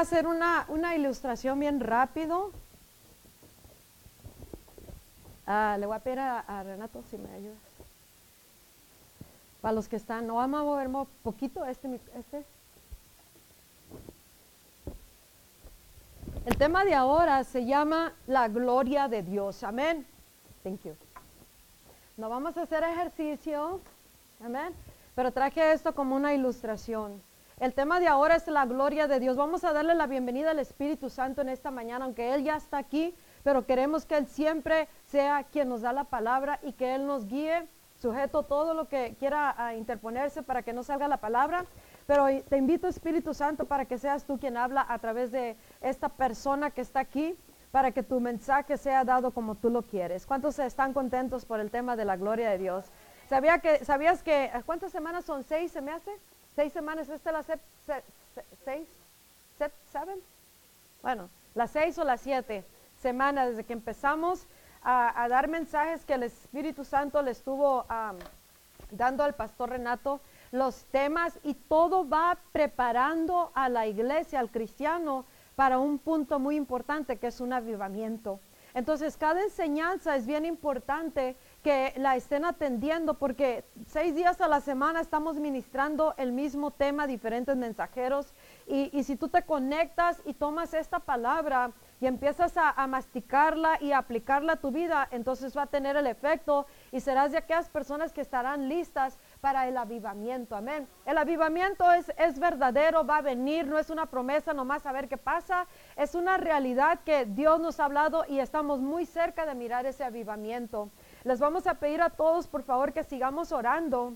hacer una, una ilustración bien rápido. Ah, le voy a pedir a, Renato si me ayudas. Para los que están, no vamos a mover poquito este, este. El tema de ahora se llama la gloria de Dios. Amén. Thank you. No vamos a hacer ejercicio. Amén. Pero traje esto como una ilustración. El tema de ahora es la gloria de Dios. Vamos a darle la bienvenida al Espíritu Santo en esta mañana, aunque Él ya está aquí, pero queremos que Él siempre sea quien nos da la palabra y que Él nos guíe, sujeto todo lo que quiera ah, interponerse para que no salga la palabra. Pero te invito, Espíritu Santo, para que seas tú quien habla a través de esta persona que está aquí, para que tu mensaje sea dado como tú lo quieres. ¿Cuántos están contentos por el tema de la gloria de Dios? ¿Sabía que, ¿Sabías que cuántas semanas son? ¿Seis se me hace? ¿Seis semanas? ¿Esta es la sep- se- se- seis? ¿Sep- ¿Seven? Bueno, las seis o las siete semanas desde que empezamos a, dar mensajes que el Espíritu Santo le estuvo dando al pastor Renato, los temas y todo va preparando a la iglesia, al cristiano, para un punto muy importante que es un avivamiento. Entonces, cada enseñanza es bien importante que la estén atendiendo porque seis días a la semana estamos ministrando el mismo tema, diferentes mensajeros. Y, y si tú te conectas y tomas esta palabra y empiezas a, masticarla y a aplicarla a tu vida, entonces va a tener el efecto y serás de aquellas personas que estarán listas para el avivamiento. Amén. El avivamiento es, es verdadero, va a venir, no es una promesa nomás a ver qué pasa, es una realidad que Dios nos ha hablado y estamos muy cerca de mirar ese avivamiento. Les vamos a pedir a todos, por favor, que sigamos orando,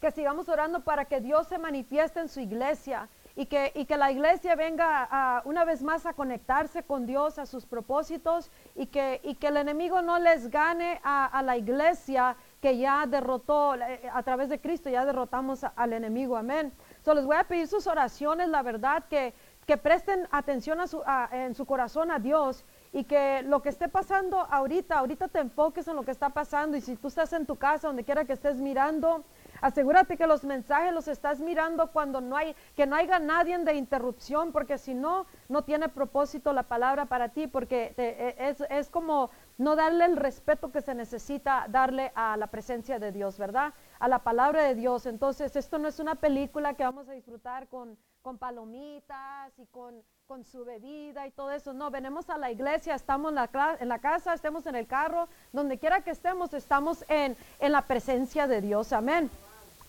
que sigamos orando para que Dios se manifieste en su iglesia y que, y que la iglesia venga a- una vez más a conectarse con Dios, a sus propósitos y que, y que el enemigo no les gane a, a la iglesia que ya derrotó eh, a través de Cristo, ya derrotamos al enemigo, amén. So, les voy a pedir sus oraciones, la verdad, que, que presten atención a su, a- en su corazón a Dios y que lo que esté pasando ahorita, ahorita te enfoques en lo que está pasando y si tú estás en tu casa, donde quiera que estés mirando, asegúrate que los mensajes los estás mirando cuando no hay, que no haya nadie de interrupción, porque si no, no tiene propósito la palabra para ti, porque te- e- es, es como no darle el respeto que se necesita darle a la presencia de Dios, ¿verdad? A la palabra de Dios. Entonces, esto no es una película que vamos a disfrutar con, con palomitas y con, con su bebida y todo eso. No, venimos a la iglesia, estamos en la, casa, estemos en el carro, donde quiera que estemos, estamos en, en la presencia de Dios. Amén.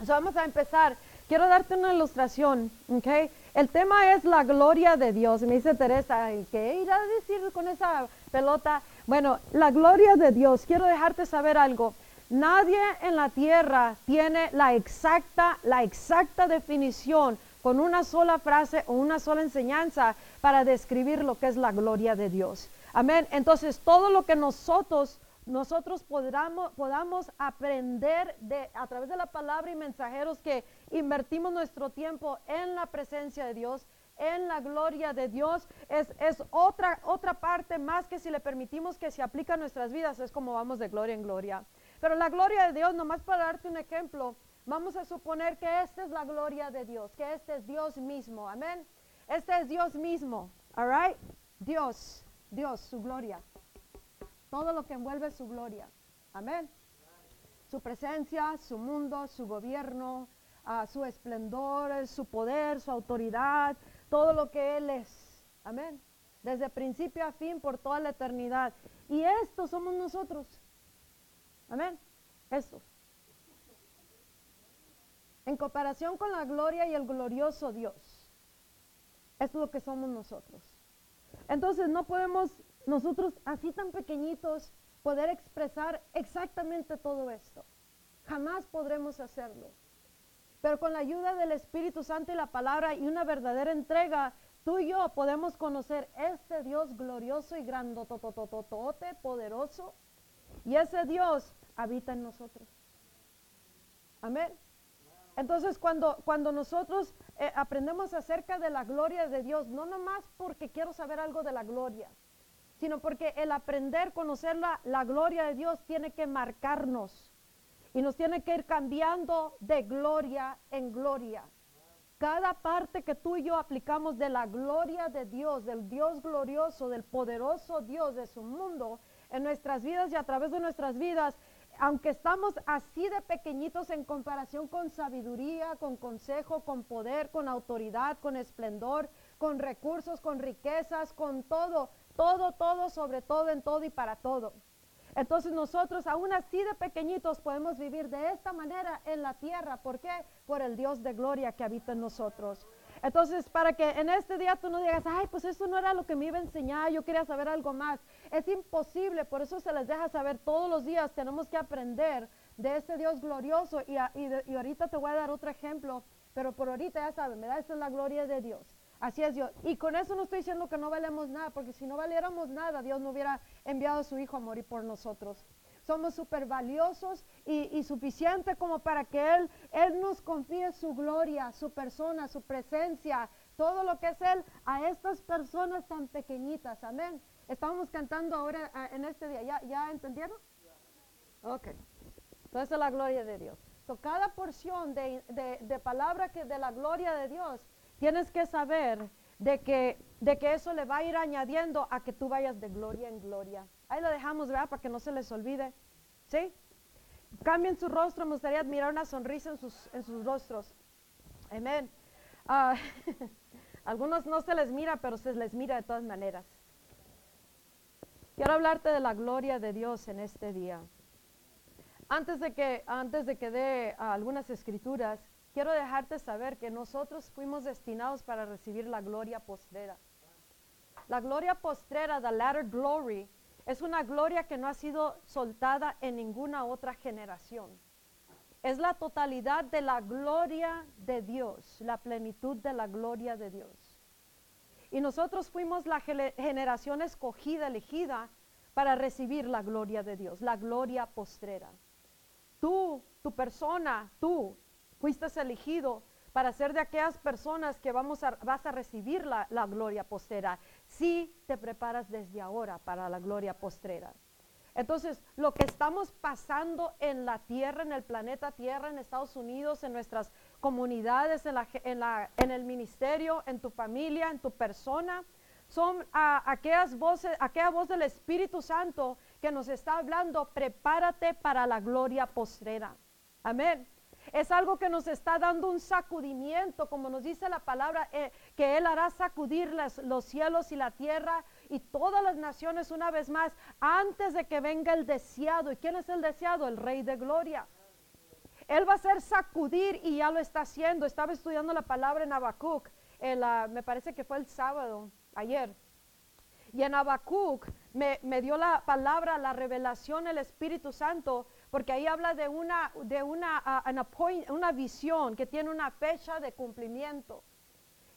Vamos a empezar. Quiero darte una ilustración, ¿ok? El tema es la gloria de Dios. Me dice Teresa, "Ay, ¿qué irá a decir con esa pelota? Bueno, la gloria de Dios. Quiero dejarte saber algo. Nadie en la tierra tiene la exacta, la exacta definición con una sola frase o una sola enseñanza para describir lo que es la gloria de Dios. Amén. Entonces, todo lo que nosotros nosotros podamos, podamos aprender de, a través de la palabra y mensajeros que invertimos nuestro tiempo en la presencia de Dios, en la gloria de Dios, es, es otra, otra parte más que si le permitimos que se aplique a nuestras vidas, es como vamos de gloria en gloria. Pero la gloria de Dios, nomás para darte un ejemplo, vamos a suponer que esta es la gloria de Dios, que este es Dios mismo, amén. Este es Dios mismo, all right? Dios, Dios, su gloria todo lo que envuelve su gloria. Amén. Su presencia, su mundo, su gobierno, ah, su esplendor, su poder, su autoridad, todo lo que Él es. Amén. Desde principio a fin, por toda la eternidad. Y esto somos nosotros. Amén. Esto. En comparación con la gloria y el glorioso Dios. Es lo que somos nosotros. Entonces no podemos nosotros así tan pequeñitos poder expresar exactamente todo esto. Jamás podremos hacerlo. Pero con la ayuda del Espíritu Santo y la palabra y una verdadera entrega, tú y yo podemos conocer este Dios glorioso y grandototototote, poderoso. Y ese Dios habita en nosotros. Amén. Entonces, cuando, cuando nosotros eh, aprendemos acerca de la gloria de Dios, no nomás porque quiero saber algo de la gloria, sino porque el aprender, conocer la, la gloria de Dios tiene que marcarnos y nos tiene que ir cambiando de gloria en gloria. cada parte que tú y yo aplicamos de la gloria de Dios, del Dios glorioso, del poderoso Dios de su mundo, en nuestras vidas y a través de nuestras vidas, aunque estamos así de pequeñitos en comparación con sabiduría, con consejo, con poder, con autoridad, con esplendor, con recursos, con riquezas, con todo, todo, todo, sobre todo, en todo y para todo. Entonces nosotros aún así de pequeñitos podemos vivir de esta manera en la tierra. ¿Por qué? Por el Dios de gloria que habita en nosotros. Entonces, para que en este día tú no digas, ay, pues eso no era lo que me iba a enseñar, yo quería saber algo más. Es imposible, por eso se les deja saber todos los días, tenemos que aprender de este Dios glorioso. Y, y, ahorita te voy a dar otro ejemplo, pero por ahorita ya saben, ¿verdad? Esta es la gloria de Dios. Así es Dios. Y con eso no estoy diciendo que no valemos nada, porque si no valiéramos nada, Dios no hubiera enviado a su Hijo a morir por nosotros. Somos súper valiosos y, y, suficiente como para que Él, Él nos confíe su gloria, su persona, su presencia, todo lo que es Él a estas personas tan pequeñitas. Amén. Estamos cantando ahora ah, en este día. ¿Ya, ya entendieron? Ok. Entonces es la gloria de Dios. So, cada porción de, de, de palabra que de la gloria de Dios tienes que saber de que, de que eso le va a ir añadiendo a que tú vayas de gloria en gloria. Ahí lo dejamos, ¿verdad? Para que no se les olvide. ¿Sí? Cambien su rostro, me gustaría admirar una sonrisa en sus, en sus rostros. Amén. Ah, algunos no se les mira, pero se les mira de todas maneras. Quiero hablarte de la gloria de Dios en este día. Antes de que, antes de que dé ah, algunas escrituras, quiero dejarte saber que nosotros fuimos destinados para recibir la gloria postrera. La gloria postrera, the latter glory, es una gloria que no ha sido soltada en ninguna otra generación. Es la totalidad de la gloria de Dios, la plenitud de la gloria de Dios. Y nosotros fuimos la generación escogida, elegida, para recibir la gloria de Dios, la gloria postrera. Tú, tu persona, tú, Fuiste elegido para ser de aquellas personas que vamos a, vas a recibir la, la gloria postrera, si te preparas desde ahora para la gloria postrera. Entonces, lo que estamos pasando en la Tierra, en el planeta Tierra, en Estados Unidos, en nuestras comunidades, en, la, en, el ministerio, en tu familia, en tu persona, son aquellas voces, aquella voz del Espíritu Santo que nos está hablando, prepárate para la gloria postrera. Amén. Es algo que nos está dando un sacudimiento, como nos dice la palabra, eh, que Él hará sacudir los cielos y la tierra y todas las naciones una vez más antes de que venga el deseado. ¿Y quién es el deseado? El Rey de Gloria. Él va a hacer sacudir y ya lo está haciendo. Estaba estudiando la palabra en Habacuc, me parece que fue el sábado, ayer. Y en Habacuc me, me dio la palabra, la revelación, el Espíritu Santo porque ahí habla de una, de una, una visión que tiene una fecha de cumplimiento.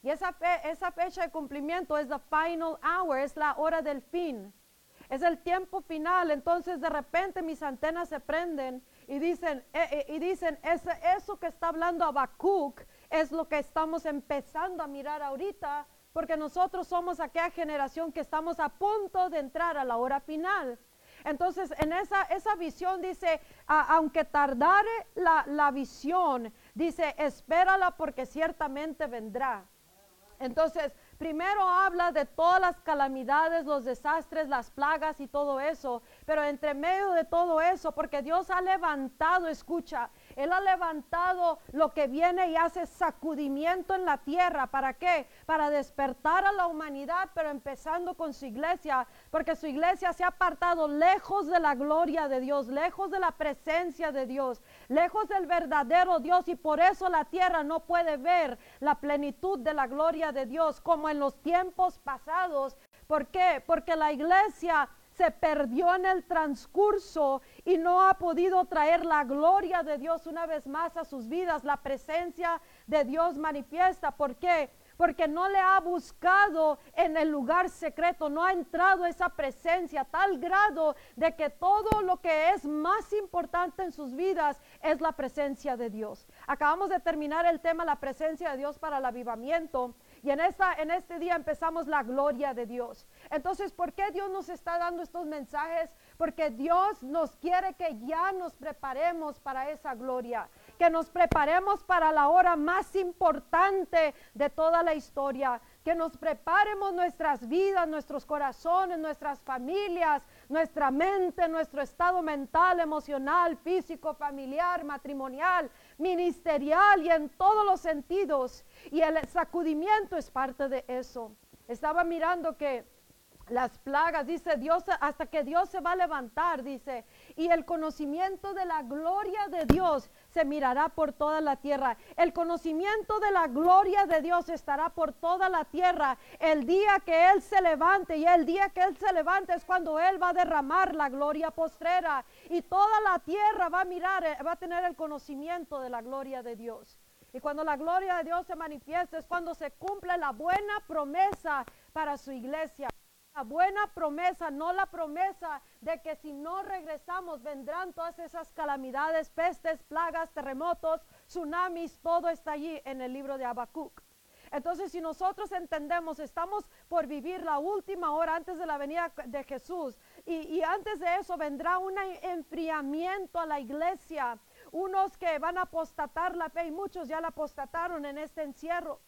Y esa, esa fecha de cumplimiento es the final hour, es la hora del fin. Es el tiempo final. Entonces de repente mis antenas se prenden y dicen, eh, eh, y dicen eso que está hablando Habacuc es lo que estamos empezando a mirar ahorita, porque nosotros somos aquella generación que estamos a punto de entrar a la hora final. Entonces, en esa, esa visión dice, aunque tardare la, la visión, dice, espérala porque ciertamente vendrá. Entonces, primero habla de todas las calamidades, los desastres, las plagas y todo eso, pero entre medio de todo eso, porque Dios ha levantado, escucha, él ha levantado lo que viene y hace sacudimiento en la tierra. ¿Para qué? Para despertar a la humanidad, pero empezando con su iglesia, porque su iglesia se ha apartado lejos de la gloria de Dios, lejos de la presencia de Dios, lejos del verdadero Dios y por eso la tierra no puede ver la plenitud de la gloria de Dios como en los tiempos pasados. ¿Por qué? Porque la iglesia se perdió en el transcurso y no ha podido traer la gloria de Dios una vez más a sus vidas, la presencia de Dios manifiesta. ¿Por qué? Porque no le ha buscado en el lugar secreto, no ha entrado esa presencia a tal grado de que todo lo que es más importante en sus vidas es la presencia de Dios. Acabamos de terminar el tema la presencia de Dios para el avivamiento y en, esta, en este día empezamos la gloria de Dios. Entonces, ¿por qué Dios nos está dando estos mensajes? Porque Dios nos quiere que ya nos preparemos para esa gloria que nos preparemos para la hora más importante de toda la historia, que nos preparemos nuestras vidas, nuestros corazones, nuestras familias, nuestra mente, nuestro estado mental, emocional, físico, familiar, matrimonial, ministerial y en todos los sentidos. Y el sacudimiento es parte de eso. Estaba mirando que las plagas, dice Dios, hasta que Dios se va a levantar, dice, y el conocimiento de la gloria de Dios se mirará por toda la tierra. El conocimiento de la gloria de Dios estará por toda la tierra el día que Él se levante, y el día que Él se levante es cuando Él va a derramar la gloria postrera, y toda la tierra va a mirar, eh, va a tener el conocimiento de la gloria de Dios. Y cuando la gloria de Dios se manifiesta es cuando se cumple la buena promesa para su iglesia. La buena promesa, no la promesa de que si no regresamos vendrán todas esas calamidades, pestes, plagas, terremotos, tsunamis, todo está allí en el libro de Habacuc. Entonces, si nosotros entendemos, estamos por vivir la última hora antes de la venida de Jesús y, y antes de eso vendrá un enfriamiento a la iglesia, unos que van a apostatar la fe y muchos ya la apostataron en este encierro.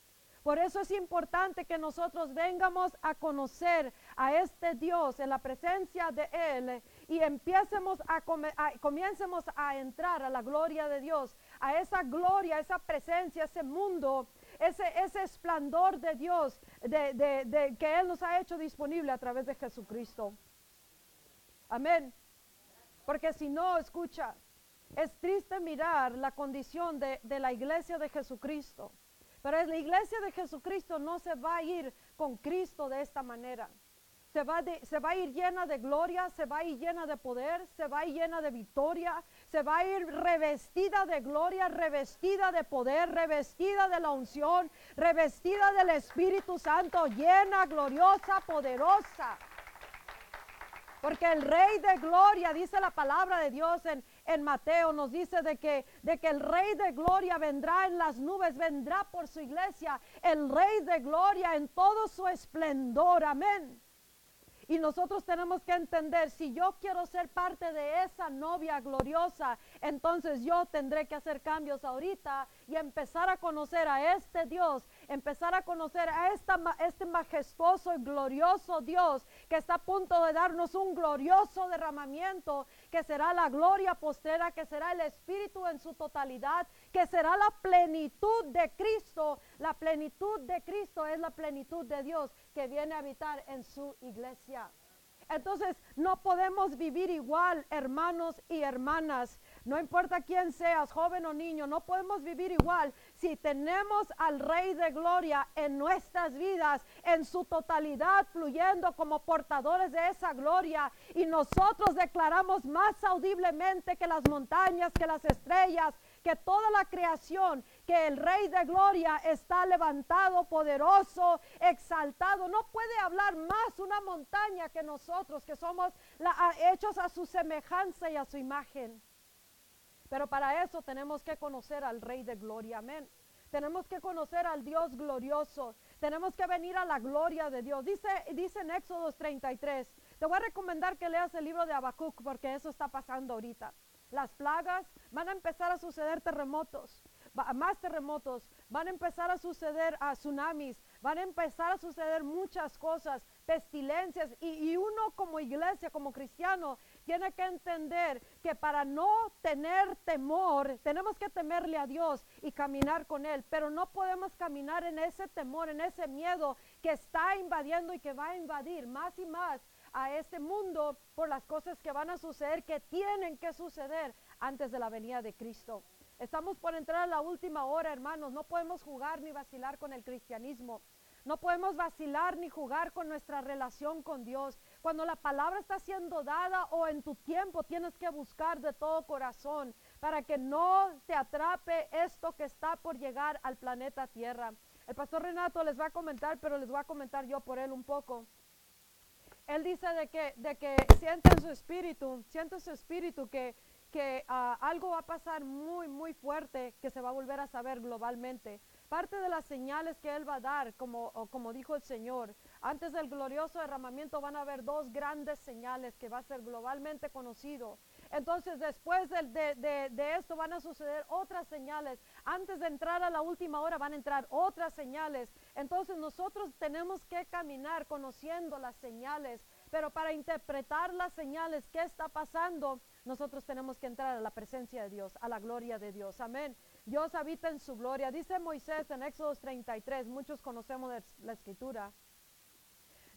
Por eso es importante que nosotros vengamos a conocer a este Dios en la presencia de Él y empiecemos a, comiencemos a entrar a la gloria de Dios, a esa gloria, esa presencia, ese mundo, ese, ese esplendor de Dios de, de, que Él nos ha hecho disponible a través de Jesucristo. Amén. Porque si no, escucha, es triste mirar la condición de, de la iglesia de Jesucristo pero la iglesia de Jesucristo no se va a ir con Cristo de esta manera. Se va, se va, a ir llena de gloria, se va a ir llena de poder, se va a ir llena de victoria, se va a ir revestida de gloria, revestida de poder, revestida de la unción, revestida del Espíritu Santo, llena, gloriosa, poderosa. Porque el Rey de Gloria, dice la palabra de Dios en, en Mateo nos dice de que, de que el Rey de Gloria vendrá en las nubes, vendrá por su iglesia, el Rey de Gloria en todo su esplendor, amén. Y nosotros tenemos que entender, si yo quiero ser parte de esa novia gloriosa, entonces yo tendré que hacer cambios ahorita y empezar a conocer a este Dios, empezar a conocer a este majestuoso y glorioso Dios que está a punto de darnos un glorioso derramamiento, que será la gloria postera, que será el Espíritu en su totalidad, que será la plenitud de Cristo. La plenitud de Cristo es la plenitud de Dios que viene a habitar en su iglesia. Entonces, no podemos vivir igual, hermanos y hermanas. No importa quién seas, joven o niño, no podemos vivir igual si tenemos al Rey de Gloria en nuestras vidas, en su totalidad, fluyendo como portadores de esa gloria. Y nosotros declaramos más audiblemente que las montañas, que las estrellas, que toda la creación, que el Rey de Gloria está levantado, poderoso, exaltado. No puede hablar más una montaña que nosotros, que somos hechos a su semejanza y a su imagen. Pero para eso tenemos que conocer al Rey de Gloria, amén. Tenemos que conocer al Dios glorioso. Tenemos que venir a la gloria de Dios. Dice, dice en Éxodo 33. Te voy a recomendar que leas el libro de Habacuc porque eso está pasando ahorita. Las plagas van a empezar a suceder terremotos más terremotos, van a empezar a suceder a tsunamis, van a empezar a suceder muchas cosas, pestilencias, y, uno como iglesia, como cristiano, tiene que entender que para no tener temor, tenemos que temerle a Dios y caminar con Él, pero no podemos caminar en ese temor, en ese miedo que está invadiendo y que va a invadir más y más a este mundo por las cosas que van a suceder, que tienen que suceder antes de la venida de Cristo. Estamos por entrar a la última hora, hermanos. No podemos jugar ni vacilar con el cristianismo. No podemos vacilar ni jugar con nuestra relación con Dios. Cuando la palabra está siendo dada o en tu tiempo tienes que buscar de todo corazón para que no te atrape esto que está por llegar al planeta Tierra. El pastor Renato les va a comentar, pero les voy a comentar yo por él un poco. Él dice de que, de que siente en su espíritu, siente en su espíritu que que ah, algo va a pasar muy, muy fuerte que se va a volver a saber globalmente. Parte de las señales que Él va a dar, como, como dijo el Señor, antes del glorioso derramamiento van a haber dos grandes señales que va a ser globalmente conocido. Entonces después de, esto van a suceder otras señales. Antes de entrar a la última hora van a entrar otras señales. Entonces nosotros tenemos que caminar conociendo las señales. Pero para interpretar las señales, ¿qué está pasando? Nosotros tenemos que entrar a la presencia de Dios, a la gloria de Dios. Amén. Dios habita en su gloria. Dice Moisés en Éxodo 33, muchos conocemos la escritura.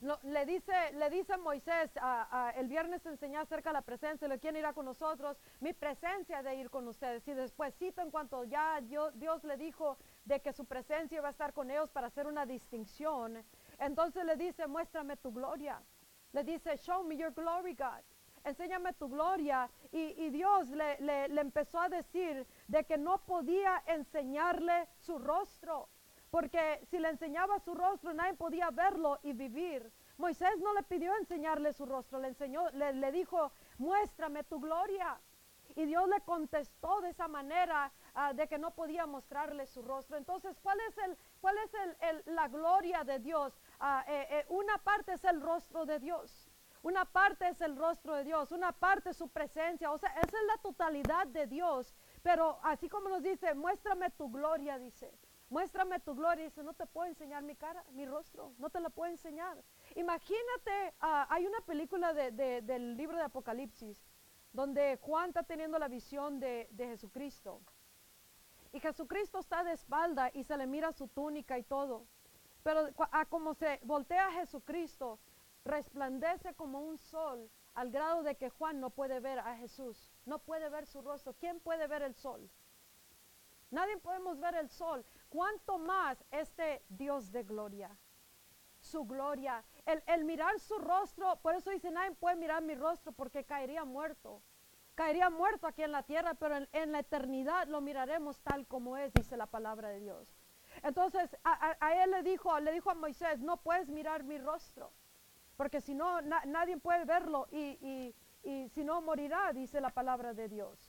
Le dice, le dice Moisés, ah, ah, el viernes enseñé acerca de la presencia, le quieren ir con nosotros, mi presencia de ir con ustedes. Y después cito en cuanto ya Dios, Dios le dijo de que su presencia va a estar con ellos para hacer una distinción. Entonces le dice, muéstrame tu gloria. Le dice, show me your glory, God. Enséñame tu gloria. Y, Dios le- le empezó a decir de que no podía enseñarle su rostro porque si le enseñaba su rostro nadie podía verlo y vivir. Moisés no le pidió enseñarle su rostro, le enseñó, le, dijo, muéstrame tu gloria. Y Dios le contestó de esa manera ah, de que no podía mostrarle su rostro. Entonces, ¿cuál es, el, cuál es el- el- la gloria de Dios? Ah, eh, eh, una parte es el rostro de Dios. Una parte es el rostro de Dios, una parte es su presencia, o sea, esa es la totalidad de Dios. Pero así como nos dice, muéstrame tu gloria, dice. Muéstrame tu gloria. Dice, no te puedo enseñar mi cara, mi rostro, no te la puedo enseñar. Imagínate, ah, hay una película de- de- del libro de Apocalipsis, donde Juan está teniendo la visión de, de Jesucristo. Y Jesucristo está de espalda y se le mira su túnica y todo. Pero a como se voltea Jesucristo, resplandece como un sol al grado de que Juan no puede ver a Jesús, no puede ver su rostro. ¿Quién puede ver el sol? Nadie podemos ver el sol. ¿Cuánto más este Dios de gloria? Su gloria. El, el mirar su rostro, por eso dice, nadie puede mirar mi rostro porque caería muerto. Caería muerto aquí en la tierra, pero en, en la eternidad lo miraremos tal como es, dice la palabra de Dios. Entonces a, a- él le dijo, le dijo a Moisés, no puedes mirar mi rostro, porque si no, na- nadie puede verlo y, y- y si no morirá, dice la palabra de Dios.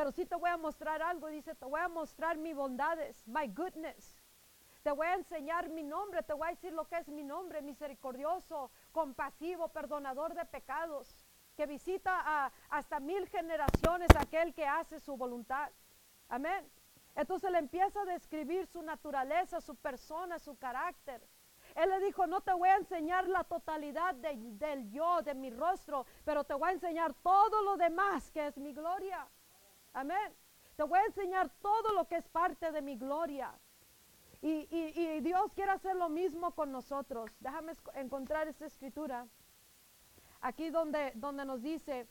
Pero sí te voy a mostrar algo, dice, te voy a mostrar mis bondades, my goodness. Te voy a enseñar mi nombre, te voy a decir lo que es mi nombre, misericordioso, compasivo, perdonador de pecados, que visita a, hasta mil generaciones aquel que hace su voluntad. Amén. Entonces le empieza a describir su naturaleza, su persona, su carácter. Él le dijo, no te voy a enseñar la totalidad de- del yo, de mi rostro, pero te voy a enseñar todo lo demás que es mi gloria. Amén. Te voy a enseñar todo lo que es parte de mi gloria. Y, y- y Dios quiere hacer lo mismo con nosotros. Déjame encontrar esta escritura. Aquí donde, donde nos dice,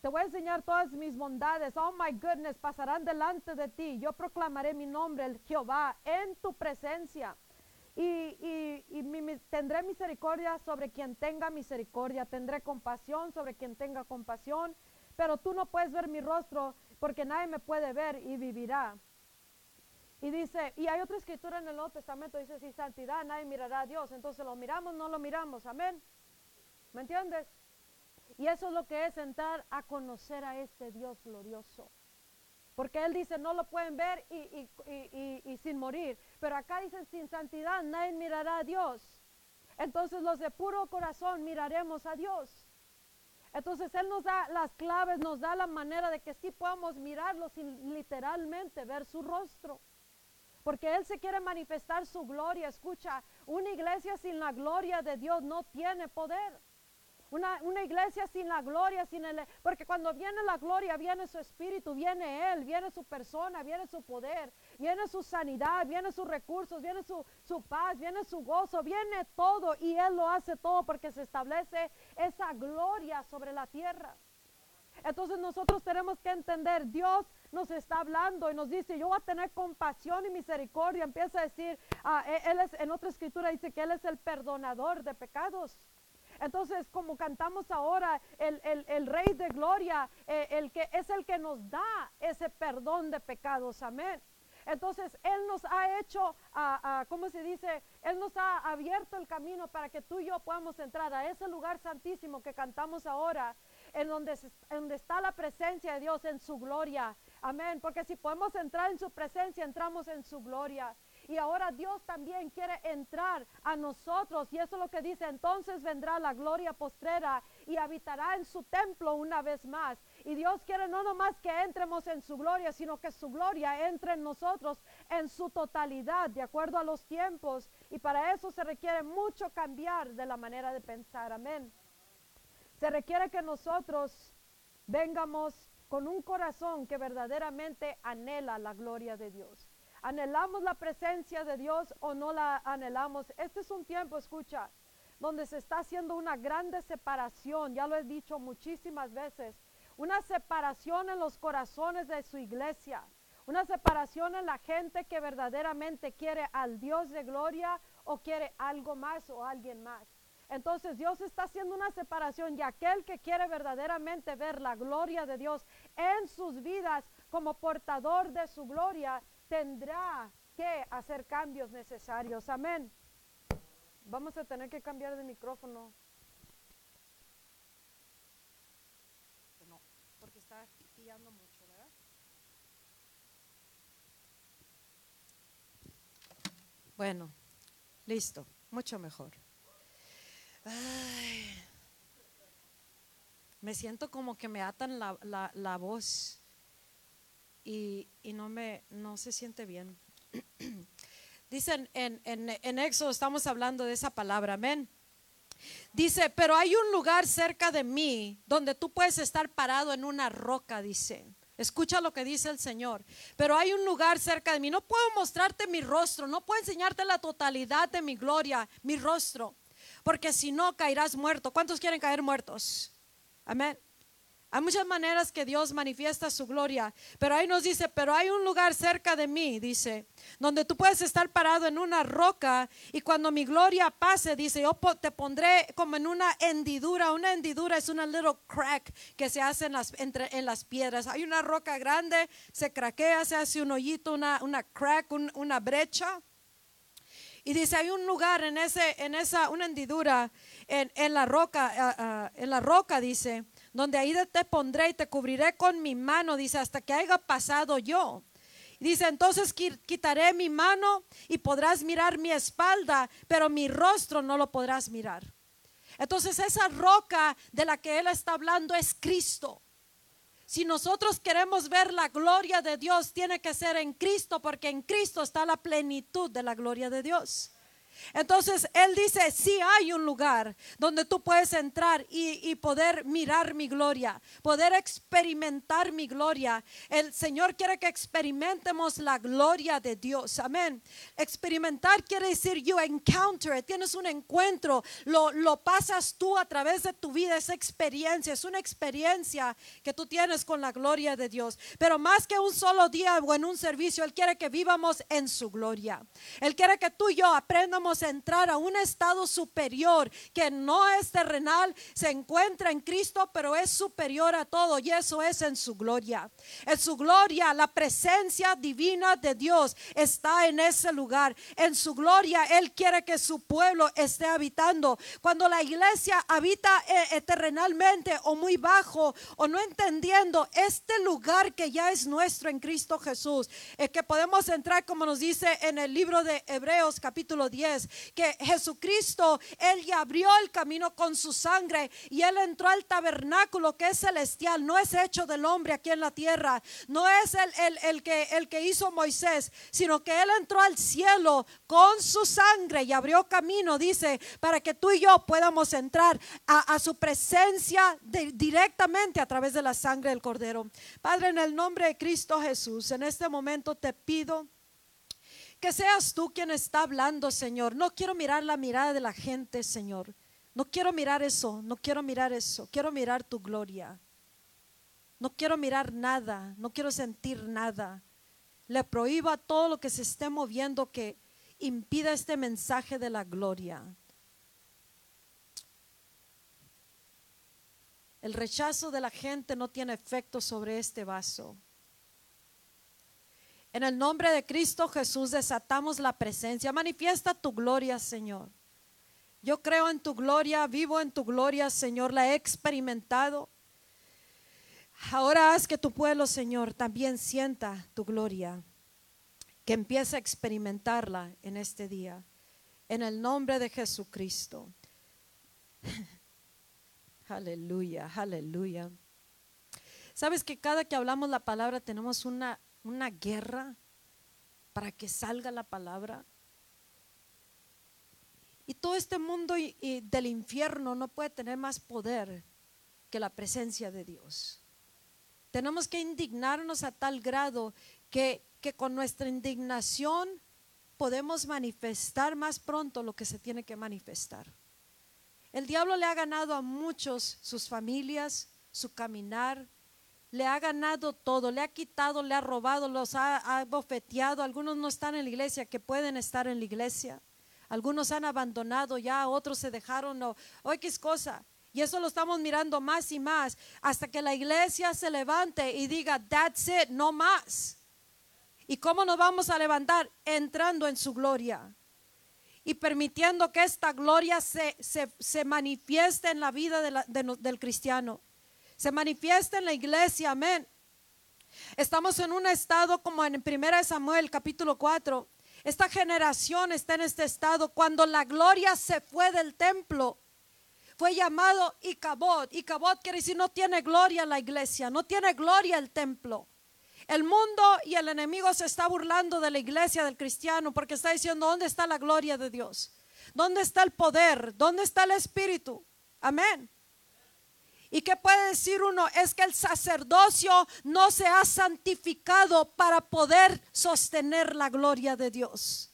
te voy a enseñar todas mis bondades. Oh my goodness, pasarán delante de ti. Yo proclamaré mi nombre, el Jehová, en tu presencia. Y, y- y tendré misericordia sobre quien tenga misericordia. Tendré compasión sobre quien tenga compasión. Pero tú no puedes ver mi rostro porque nadie me puede ver y vivirá. Y dice, y hay otra escritura en el Nuevo Testamento, dice, sin santidad nadie mirará a Dios. Entonces lo miramos, no lo miramos. Amén. ¿Me entiendes? Y eso es lo que es entrar a conocer a este Dios glorioso. Porque Él dice, no lo pueden ver y, y- y- y- sin morir. Pero acá dice, sin santidad nadie mirará a Dios. Entonces los de puro corazón miraremos a Dios. Entonces Él nos da las claves, nos da la manera de que sí podamos mirarlo sin literalmente ver su rostro. Porque Él se quiere manifestar su gloria. Escucha, una iglesia sin la gloria de Dios no tiene poder. Una, una iglesia sin la gloria, sin el... Porque cuando viene la gloria, viene su espíritu, viene Él, viene su persona, viene su poder, viene su sanidad, viene sus recursos, viene su, su paz, viene su gozo, viene todo y Él lo hace todo porque se establece esa gloria sobre la tierra. Entonces nosotros tenemos que entender, Dios nos está hablando y nos dice, yo voy a tener compasión y misericordia. Empieza a decir, ah, e- Él es, en otra escritura dice que Él es el perdonador de pecados. Entonces, como cantamos ahora, el, el- el Rey de Gloria, eh, el que es el que nos da ese perdón de pecados, amén. Entonces, Él nos ha hecho, ah, ¿cómo se dice? Él nos ha abierto el camino para que tú y yo podamos entrar a ese lugar santísimo que cantamos ahora, en donde, en donde está la presencia de Dios en su gloria. Amén. Porque si podemos entrar en su presencia, entramos en su gloria. Y ahora Dios también quiere entrar a nosotros. Y eso es lo que dice, entonces vendrá la gloria postrera y habitará en su templo una vez más. Y Dios quiere no nomás que entremos en su gloria, sino que su gloria entre en nosotros en su totalidad, de acuerdo a los tiempos. Y para eso se requiere mucho cambiar de la manera de pensar. Amén. Se requiere que nosotros vengamos con un corazón que verdaderamente anhela la gloria de Dios. ¿Anhelamos la presencia de Dios o no la anhelamos? Este es un tiempo, escucha, donde se está haciendo una grande separación, ya lo he dicho muchísimas veces, una separación en los corazones de su iglesia, una separación en la gente que verdaderamente quiere al Dios de gloria o quiere algo más o alguien más. Entonces Dios está haciendo una separación y aquel que quiere verdaderamente ver la gloria de Dios en sus vidas como portador de su gloria, tendrá que hacer cambios necesarios. Amén. Vamos a tener que cambiar de micrófono. No, porque está guiando mucho, ¿verdad? Bueno, listo, mucho mejor. Ay, me siento como que me atan la, la, la voz y, y, no, me, no se siente bien. Dicen en, en, en Éxodo, estamos hablando de esa palabra, amén. Dice, pero hay un lugar cerca de mí donde tú puedes estar parado en una roca, dice. Escucha lo que dice el Señor. Pero hay un lugar cerca de mí. No puedo mostrarte mi rostro, no puedo enseñarte la totalidad de mi gloria, mi rostro, porque si no caerás muerto. ¿Cuántos quieren caer muertos? Amén. Hay muchas maneras que Dios manifiesta su gloria, pero ahí nos dice, pero hay un lugar cerca de mí, dice, donde tú puedes estar parado en una roca y cuando mi gloria pase, dice, yo te pondré como en una hendidura. Una hendidura es una little crack que se hace en las, en las piedras. Hay una roca grande, se craquea, se hace un hoyito, una, una crack, una brecha. Y dice, hay un lugar en, ese, en esa, una hendidura en, en la roca, uh, en la roca, dice, donde ahí te pondré y te cubriré con mi mano, dice, hasta que haya pasado yo. Dice, entonces quitaré mi mano y podrás mirar mi espalda, pero mi rostro no lo podrás mirar. Entonces esa roca de la que él está hablando es Cristo. Si nosotros queremos ver la gloria de Dios, tiene que ser en Cristo, porque en Cristo está la plenitud de la gloria de Dios. Entonces Él dice, sí hay un lugar donde tú puedes entrar y, y, poder mirar mi gloria, poder experimentar mi gloria. El Señor quiere que experimentemos la gloria de Dios. Amén. Experimentar quiere decir you encounter it, tienes un encuentro, lo, lo pasas tú a través de tu vida, esa experiencia, es una experiencia que tú tienes con la gloria de Dios. Pero más que un solo día o en un servicio, Él quiere que vivamos en su gloria. Él quiere que tú y yo aprendamos entrar a un estado superior que no es terrenal, se encuentra en Cristo, pero es superior a todo y eso es en su gloria. En su gloria, la presencia divina de Dios está en ese lugar. En su gloria, Él quiere que su pueblo esté habitando. Cuando la iglesia habita eh, terrenalmente o muy bajo o no entendiendo este lugar que ya es nuestro en Cristo Jesús, es que podemos entrar como nos dice en el libro de Hebreos capítulo 10, que Jesucristo, Él ya abrió el camino con su sangre y Él entró al tabernáculo que es celestial, no es hecho del hombre aquí en la tierra, no es el, el, el, que, el que hizo Moisés, sino que Él entró al cielo con su sangre y abrió camino, dice, para que tú y yo podamos entrar a, su presencia directamente a través de la sangre del Cordero. Padre, en el nombre de Cristo Jesús, en este momento te pido que seas tú quien está hablando, Señor. No quiero mirar la mirada de la gente, Señor. No quiero mirar eso, no quiero mirar eso. Quiero mirar tu gloria. No quiero mirar nada, no quiero sentir nada. Le prohíbo a todo lo que se esté moviendo que impida este mensaje de la gloria. El rechazo de la gente no tiene efecto sobre este vaso. En el nombre de Cristo Jesús desatamos la presencia. Manifiesta tu gloria, Señor. Yo creo en tu gloria, vivo en tu gloria, Señor, la he experimentado. Ahora haz que tu pueblo, Señor, también sienta tu gloria. que empiece a experimentarla en este día. En el nombre de Jesucristo. aleluya, aleluya. ¿Sabes que cada que hablamos la palabra tenemos una, una guerra para que salga la palabra? Y todo este mundo del infierno no puede tener más poder que la presencia de Dios. Tenemos que indignarnos a tal grado que, que con nuestra indignación podemos manifestar más pronto lo que se tiene que manifestar. El diablo le ha ganado a muchos sus familias, su caminar, le ha ganado todo, le ha quitado, le ha robado, los ha, ha, bofeteado. Algunos no están en la iglesia que pueden estar en la iglesia. Algunos han abandonado ya, otros se dejaron, o, oye, ¿qué cosa? Y eso lo estamos mirando más y más hasta que la iglesia se levante y diga, that's it, no más. ¿Y cómo nos vamos a levantar? Entrando en su gloria y permitiendo que esta gloria se, se, manifieste en la vida del cristiano. Se manifieste en la iglesia, amén. Estamos en un estado como en 1 Samuel capítulo 4 esta generación está en este estado. Cuando la gloria se fue del templo, fue llamado Icabod. Icabod quiere decir no tiene gloria la iglesia, no tiene gloria el templo. El mundo y el enemigo se está burlando de la iglesia del cristiano porque está diciendo, ¿dónde está la gloria de Dios? ¿Dónde está el poder? ¿Dónde está el espíritu? Amén. ¿Y qué puede decir uno? Es que el sacerdocio no se ha santificado para poder sostener la gloria de Dios.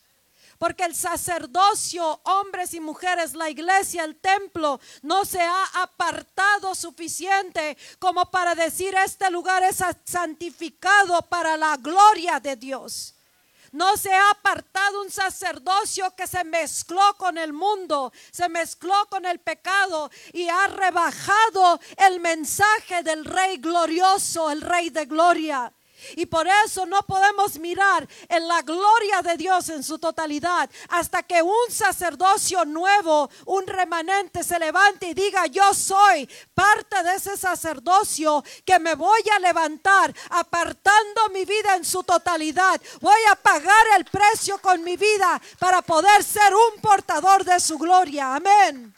Porque el sacerdocio, hombres y mujeres, la iglesia, el templo, no se ha apartado suficiente como para decir este lugar es santificado para la gloria de Dios. No se ha apartado un sacerdocio que se mezcló con el mundo, se mezcló con el pecado y ha rebajado el mensaje del Rey glorioso, el Rey de gloria. Y por eso no podemos mirar en la gloria de Dios en su totalidad hasta que un sacerdocio nuevo, un remanente se levante y diga, yo soy parte de ese sacerdocio que me voy a levantar apartando mi vida en su totalidad. Voy a pagar el precio con mi vida para poder ser un portador de su gloria. Amén.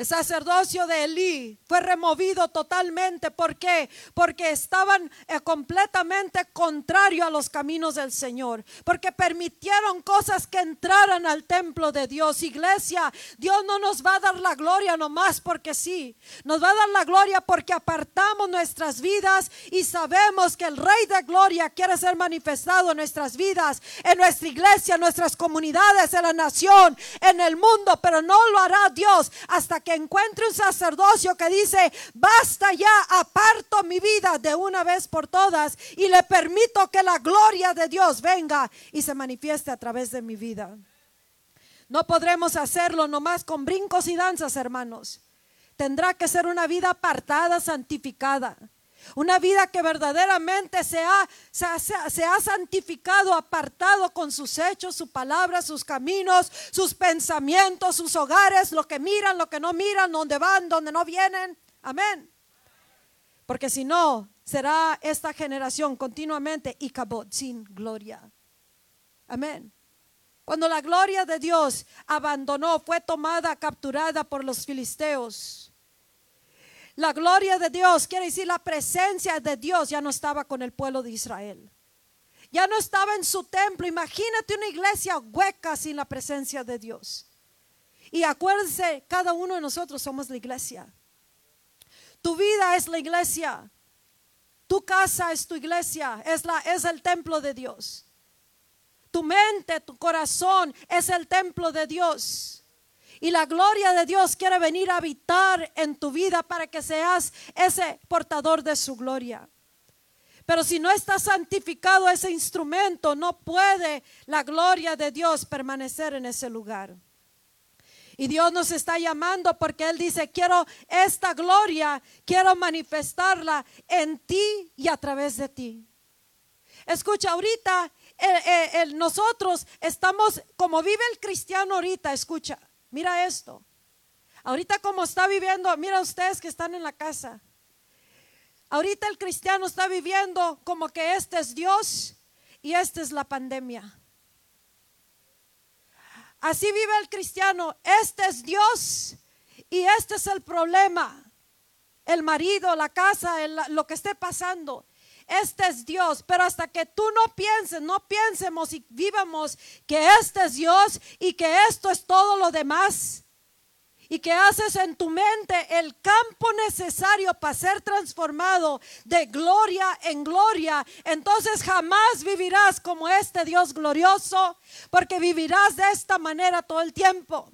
El sacerdocio de Elí fue removido totalmente. ¿Por qué? Porque estaban eh, completamente contrario a los caminos del Señor. Porque permitieron cosas que entraran al templo de Dios. Iglesia, Dios no nos va a dar la gloria nomás porque sí. Nos va a dar la gloria porque apartamos nuestras vidas y sabemos que el Rey de Gloria quiere ser manifestado en nuestras vidas, en nuestra iglesia, en nuestras comunidades, en la nación, en el mundo. Pero no lo hará Dios hasta que encuentre un sacerdocio que dice, basta ya, aparto mi vida de una vez por todas y le permito que la gloria de Dios venga y se manifieste a través de mi vida. No podremos hacerlo nomás con brincos y danzas, hermanos. Tendrá que ser una vida apartada, santificada. Una vida que verdaderamente se ha, se, ha, santificado, apartado con sus hechos, su palabra, sus caminos, sus pensamientos, sus hogares, lo que miran, lo que no miran, donde van, donde no vienen. Amén. Porque si no, será esta generación continuamente y sin gloria. Amén. Cuando la gloria de Dios abandonó, fue tomada, capturada por los filisteos la gloria de Dios, quiere decir la presencia de Dios ya no estaba con el pueblo de Israel. Ya no estaba en su templo. Imagínate una iglesia hueca sin la presencia de Dios. Y acuérdense, cada uno de nosotros somos la iglesia. Tu vida es la iglesia. Tu casa es tu iglesia, es, la, es el templo de Dios. Tu mente, tu corazón es el templo de Dios. Y la gloria de Dios quiere venir a habitar en tu vida para que seas ese portador de su gloria. Pero si no está santificado ese instrumento, no puede la gloria de Dios permanecer en ese lugar. Y Dios nos está llamando porque Él dice, quiero esta gloria, quiero manifestarla en ti y a través de ti. Escucha, ahorita nosotros estamos, como vive el cristiano ahorita, escucha, Mira esto. Ahorita como está viviendo, mira ustedes que están en la casa. Ahorita el cristiano está viviendo como que este es Dios y esta es la pandemia. Así vive el cristiano. Este es Dios y este es el problema. El marido, la casa, lo que esté pasando. Este es Dios, pero hasta que tú no pienses, no piensemos y vivamos que este es Dios y que esto es todo lo demás, y que haces en tu mente el campo necesario para ser transformado de gloria en gloria, entonces jamás vivirás como este Dios glorioso, porque vivirás de esta manera todo el tiempo.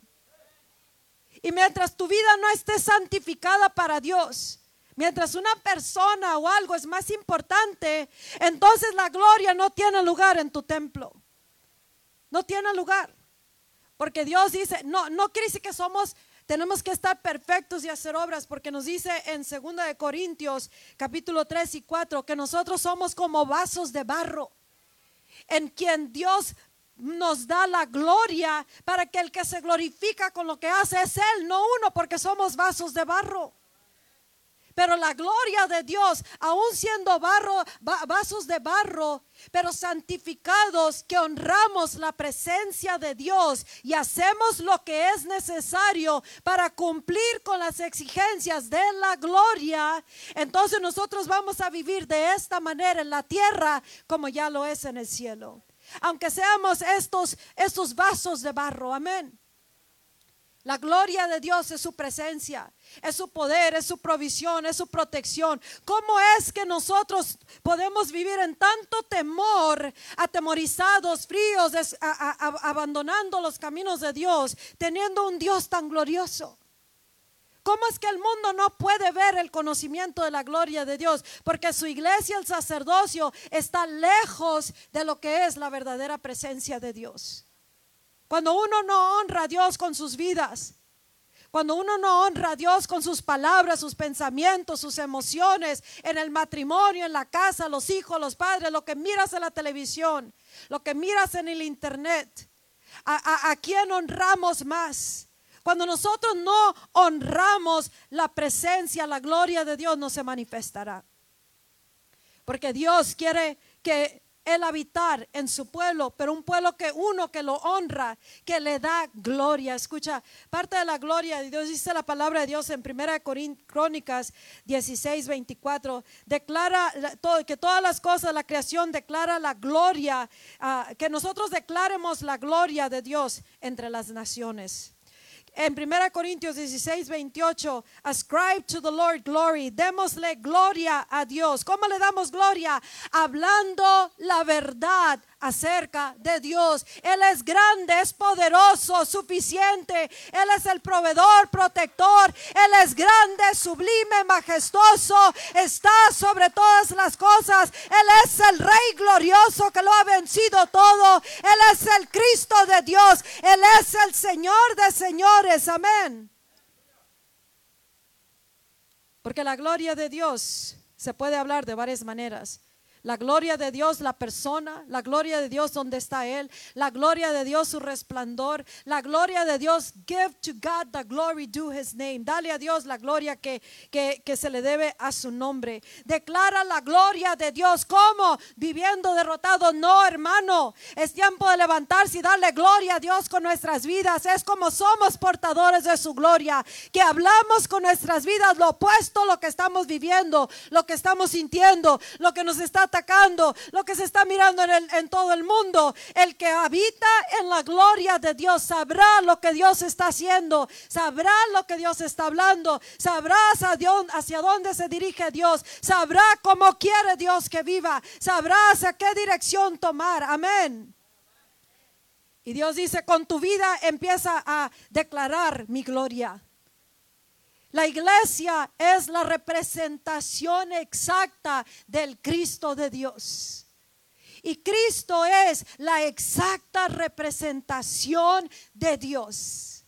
Y mientras tu vida no esté santificada para Dios, mientras una persona o algo es más importante, entonces la gloria no tiene lugar en tu templo. No tiene lugar. Porque Dios dice, no, no quiere decir que somos, tenemos que estar perfectos y hacer obras, porque nos dice en 2 de Corintios, capítulo 3 y 4, que nosotros somos como vasos de barro, en quien Dios nos da la gloria para que el que se glorifica con lo que hace es Él, no uno, porque somos vasos de barro. Pero la gloria de Dios, aún siendo barro, va- vasos de barro, pero santificados, que honramos la presencia de Dios y hacemos lo que es necesario para cumplir con las exigencias de la gloria, entonces nosotros vamos a vivir de esta manera en la tierra como ya lo es en el cielo. Aunque seamos estos, estos vasos de barro, amén. La gloria de Dios es su presencia, es su poder, es su provisión, es su protección. ¿Cómo es que nosotros podemos vivir en tanto temor, atemorizados, fríos, abandonando los caminos de Dios, teniendo un Dios tan glorioso? ¿Cómo es que el mundo no puede ver el conocimiento de la gloria de Dios? Porque su iglesia, el sacerdocio, está lejos de lo que es la verdadera presencia de Dios. Cuando uno no honra a Dios con sus vidas, cuando uno no honra a Dios con sus palabras, sus pensamientos, sus emociones, en el matrimonio, en la casa, los hijos, los padres, lo que miras en la televisión, lo que miras en el internet, ¿a, quién honramos más? Cuando nosotros no honramos la presencia, la gloria de Dios no se manifestará. Porque Dios quiere que Él habitar en su pueblo, pero un pueblo que uno que lo honra, que le da gloria. Escucha, parte de la gloria de Dios, dice la palabra de Dios en 1 Crónicas 16, 24, declara que todas las cosas, la creación declara la gloria, ah, que nosotros declaremos la gloria de Dios entre las naciones. En 1 Corintios 16, 28, ascribe to the Lord glory, démosle gloria a Dios. ¿Cómo le damos gloria? Hablando la verdad acerca de Dios. Él es grande, es poderoso, suficiente. Él es el proveedor, protector. Él es grande, sublime, majestuoso. Está sobre todas las cosas. Él es el Rey glorioso que lo ha vencido todo. Él es el Cristo de Dios. Él es el Señor de señores. Amén. Porque la gloria de Dios se puede hablar de varias maneras. La gloria de Dios, la persona, la gloria de Dios donde está Él, la gloria de Dios, su resplandor, la gloria de Dios, give to God the glory due His name. Dale a Dios la gloria que, que, que se le debe a su nombre. Declara la gloria de Dios como viviendo derrotado. No, hermano, es tiempo de levantarse y darle gloria a Dios con nuestras vidas. Es como somos portadores de su gloria, que hablamos con nuestras vidas lo opuesto, a lo que estamos viviendo, lo que estamos sintiendo, lo que nos está lo que se está mirando en, el- en todo el mundo. El que habita en la gloria de Dios sabrá lo que Dios está haciendo, sabrá lo que Dios está hablando, sabrá hacia dónde, hacia dónde se dirige Dios, sabrá cómo quiere Dios que viva, sabrá hacia qué dirección tomar. Amén. Y Dios dice, con tu vida empieza a declarar mi gloria. La iglesia es la representación exacta del Cristo de Dios. Y Cristo es la exacta representación de Dios.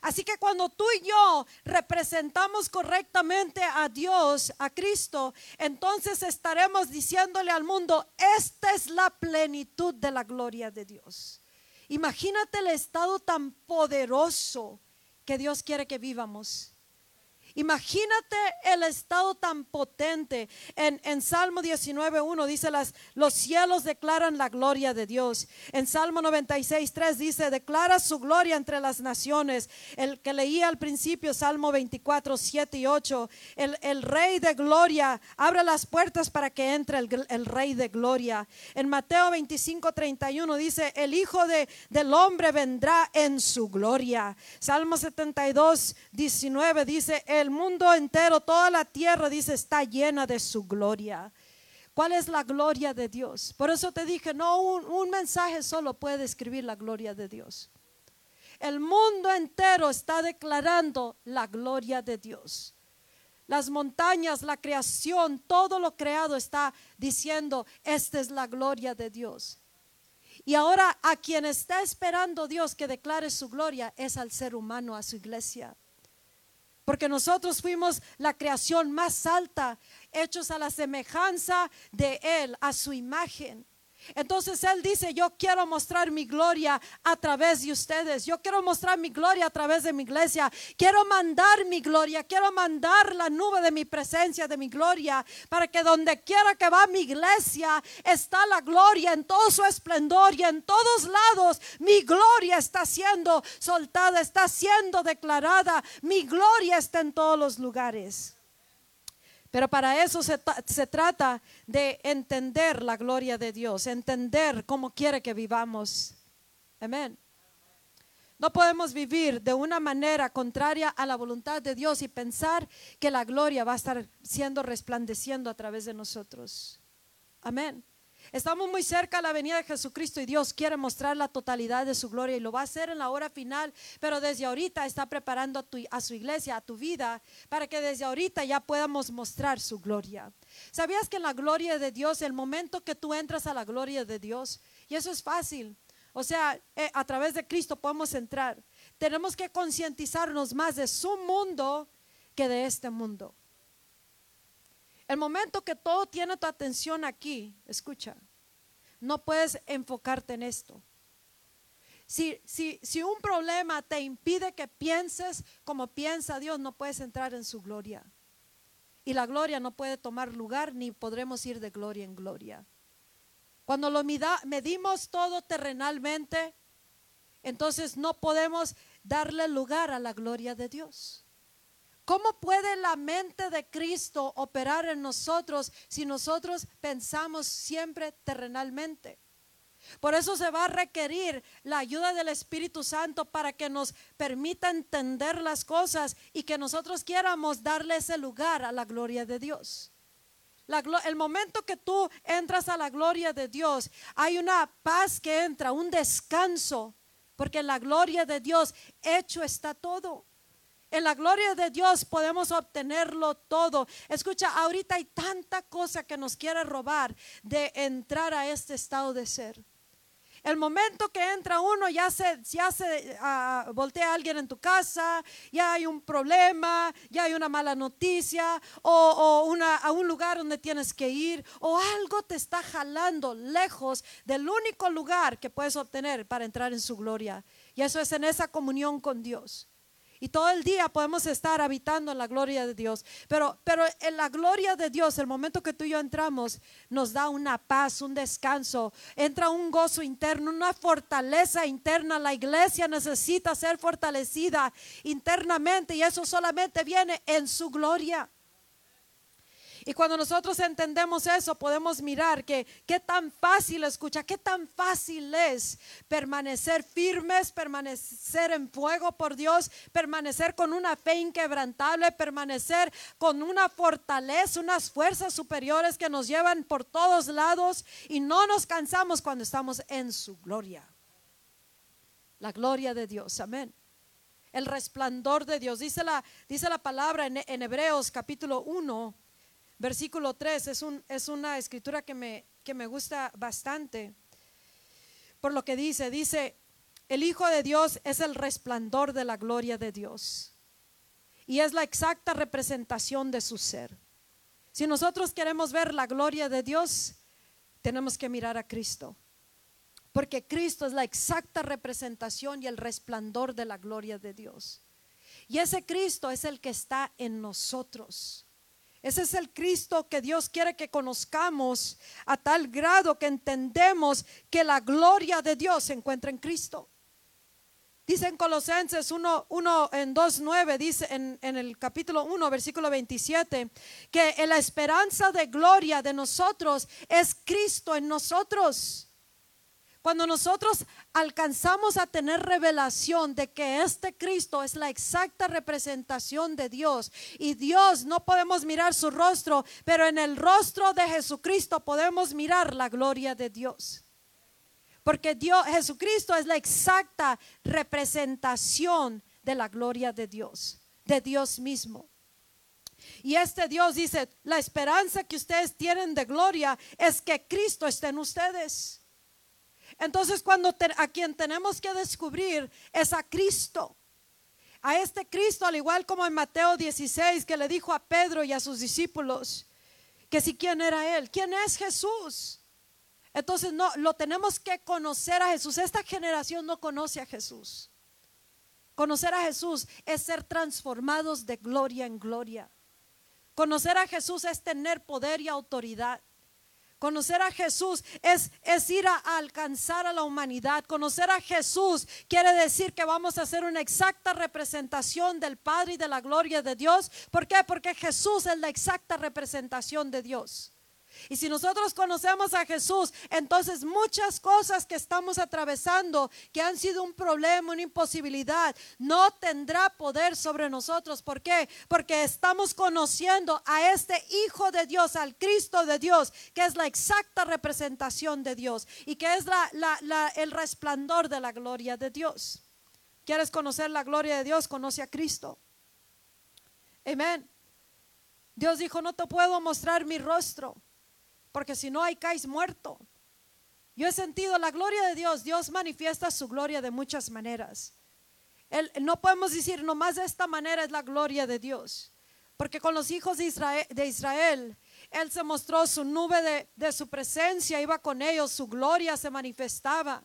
Así que cuando tú y yo representamos correctamente a Dios, a Cristo, entonces estaremos diciéndole al mundo, esta es la plenitud de la gloria de Dios. Imagínate el estado tan poderoso que Dios quiere que vivamos. Imagínate el estado tan potente. En, en Salmo 19.1 dice, las, los cielos declaran la gloria de Dios. En Salmo 96.3 dice, declara su gloria entre las naciones. El que leía al principio, Salmo 24, 7 y 8, el, el rey de gloria abre las puertas para que entre el, el rey de gloria. En Mateo 25.31 dice, el Hijo de, del Hombre vendrá en su gloria. Salmo 72, 19 dice, el mundo entero, toda la tierra, dice, está llena de su gloria. ¿Cuál es la gloria de Dios? Por eso te dije, no, un, un mensaje solo puede describir la gloria de Dios. El mundo entero está declarando la gloria de Dios. Las montañas, la creación, todo lo creado está diciendo, esta es la gloria de Dios. Y ahora a quien está esperando Dios que declare su gloria es al ser humano, a su iglesia. Porque nosotros fuimos la creación más alta, hechos a la semejanza de Él, a su imagen. Entonces Él dice, yo quiero mostrar mi gloria a través de ustedes. Yo quiero mostrar mi gloria a través de mi iglesia. Quiero mandar mi gloria. Quiero mandar la nube de mi presencia, de mi gloria, para que donde quiera que va mi iglesia, está la gloria en todo su esplendor y en todos lados. Mi gloria está siendo soltada, está siendo declarada. Mi gloria está en todos los lugares. Pero para eso se, se, trata de entender la gloria de Dios, entender cómo quiere que vivamos. Amén. No podemos vivir de una manera contraria a la voluntad de Dios y pensar que la gloria va a estar siendo resplandeciendo a través de nosotros. Amén. Estamos muy cerca a la venida de Jesucristo y Dios quiere mostrar la totalidad de su gloria y lo va a hacer en la hora final, pero desde ahorita está preparando a, tu, a su iglesia, a tu vida, para que desde ahorita ya podamos mostrar su gloria. ¿Sabías que en la gloria de Dios, el momento que tú entras a la gloria de Dios, y eso es fácil, o sea, eh, a través de Cristo podemos entrar, tenemos que concientizarnos más de su mundo que de este mundo. El momento que todo tiene tu atención aquí, escucha, no puedes enfocarte en esto. Si, si, si, un problema te impide que pienses como piensa Dios, no puedes entrar en su gloria. Y la gloria no puede tomar lugar ni podremos ir de gloria en gloria. Cuando lo medimos todo terrenalmente, entonces no podemos darle lugar a la gloria de Dios. ¿Cómo puede la mente de Cristo operar en nosotros si nosotros pensamos siempre terrenalmente? Por eso se va a requerir la ayuda del Espíritu Santo para que nos permita entender las cosas y que nosotros quieramos darle ese lugar a la gloria de Dios. el momento que tú entras a la gloria de Dios, hay una paz que entra, un descanso, porque en la gloria de Dios hecho está todo. En la gloria de Dios podemos obtenerlo todo. Escucha, ahorita hay tanta cosa que nos quiere robar de entrar a este estado de ser. El momento que entra uno, ya se, ya se uh, voltea alguien en tu casa, ya hay un problema, ya hay una mala noticia, o, a un lugar donde tienes que ir, o algo te está jalando lejos del único lugar que puedes obtener para entrar en su gloria. Y eso es en esa comunión con Dios. Y todo el día podemos estar habitando en la gloria de Dios. Pero, pero en la gloria de Dios, el momento que tú y yo entramos, nos da una paz, un descanso. Entra un gozo interno, una fortaleza interna. La iglesia necesita ser fortalecida internamente y eso solamente viene en su gloria. Y cuando nosotros entendemos eso, podemos mirar que qué tan fácil, escucha, qué tan fácil es permanecer firmes, permanecer en fuego por Dios, permanecer con una fe inquebrantable, permanecer con una fortaleza, unas fuerzas superiores que nos llevan por todos lados y no nos cansamos cuando estamos en su gloria. La gloria de Dios, amén el resplandor de Dios. Dice la, dice la palabra en, en Hebreos capítulo 1, versículo 3 es, un, es una escritura que me, que me gusta bastante. Por lo que dice, dice, el Hijo de Dios es el resplandor de la gloria de Dios y es la exacta representación de su ser. Si nosotros queremos ver la gloria de Dios, tenemos que mirar a Cristo. Porque Cristo es la exacta representación y el resplandor de la gloria de Dios. Y ese Cristo es el que está en nosotros. Ese es el Cristo que Dios quiere que conozcamos a tal grado que entendemos que la gloria de Dios se encuentra en Cristo. Dice en Colosenses 1, 1 en 2.9, dice en, en, el capítulo 1, versículo 27, que la esperanza de gloria de nosotros es Cristo en nosotros. Cuando nosotros alcanzamos a tener revelación de que este Cristo es la exacta representación de Dios y Dios no podemos mirar su rostro, pero en el rostro de Jesucristo podemos mirar la gloria de Dios. Porque Dios, Jesucristo es la exacta representación de la gloria de Dios, de Dios mismo. Y este Dios dice, la esperanza que ustedes tienen de gloria es que Cristo esté en ustedes. Entonces cuando a quien tenemos que descubrir es a Cristo. A este Cristo, al igual como en Mateo 16, que le dijo a Pedro y a sus discípulos, que si quién era él, quién es Jesús. Entonces no, lo tenemos que conocer a Jesús. Esta generación no conoce a Jesús. Conocer a Jesús es ser transformados de gloria en gloria. Conocer a Jesús es tener poder y autoridad. Conocer a Jesús es, es ir a, alcanzar a la humanidad. Conocer a Jesús quiere decir que vamos a hacer una exacta representación del Padre y de la gloria de Dios. ¿Por qué? Porque Jesús es la exacta representación de Dios. Y si nosotros conocemos a Jesús, entonces muchas cosas que estamos atravesando, que han sido un problema, una imposibilidad, no tendrá poder sobre nosotros. ¿Por qué? Porque estamos conociendo a este Hijo de Dios, al Cristo de Dios, que es la exacta representación de Dios y que es el resplandor de la gloria de Dios. ¿Quieres conocer la gloria de Dios? Conoce a Cristo. Amén. Dios dijo, no te puedo mostrar mi rostro porque si no hay caes muerto. Yo he sentido la gloria de Dios. Dios manifiesta su gloria de muchas maneras. no podemos decir nomás de esta manera es la gloria de Dios. Porque con los hijos de Israel, Él se mostró su nube de su presencia, iba con ellos, su gloria se manifestaba.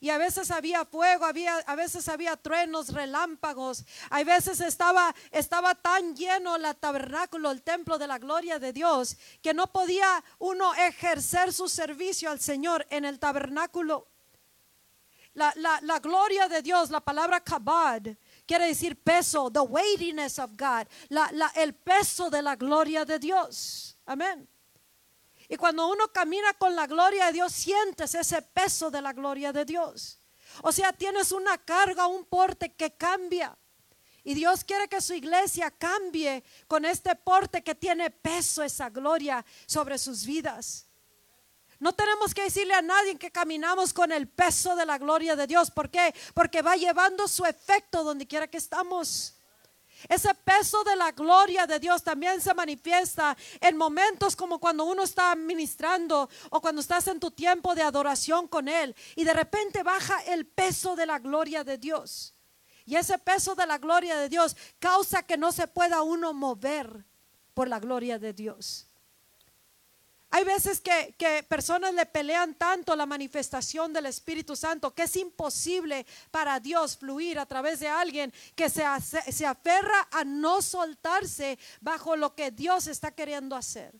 Y a veces había fuego, había, a veces había truenos, relámpagos. A veces estaba, estaba tan lleno el tabernáculo, el templo de la gloria de Dios, que no podía uno ejercer su servicio al Señor en el tabernáculo. La, la, gloria de Dios, la palabra kabad, quiere decir peso, the weightiness of God, la, el peso de la gloria de Dios. Amén. Y cuando uno camina con la gloria de Dios, sientes ese peso de la gloria de Dios. O sea, tienes una carga, un porte que cambia. Y Dios quiere que su iglesia cambie con este porte que tiene peso, esa gloria sobre sus vidas. No tenemos que decirle a nadie que caminamos con el peso de la gloria de Dios. ¿Por qué? Porque va llevando su efecto donde quiera que estamos. Ese peso de la gloria de Dios también se manifiesta en momentos como cuando uno está ministrando o cuando estás en tu tiempo de adoración con Él y de repente baja el peso de la gloria de Dios. Y ese peso de la gloria de Dios causa que no se pueda uno mover por la gloria de Dios. Hay veces que, personas le pelean tanto la manifestación del Espíritu Santo que es imposible para Dios fluir a través de alguien que se, se aferra a no soltarse bajo lo que Dios está queriendo hacer.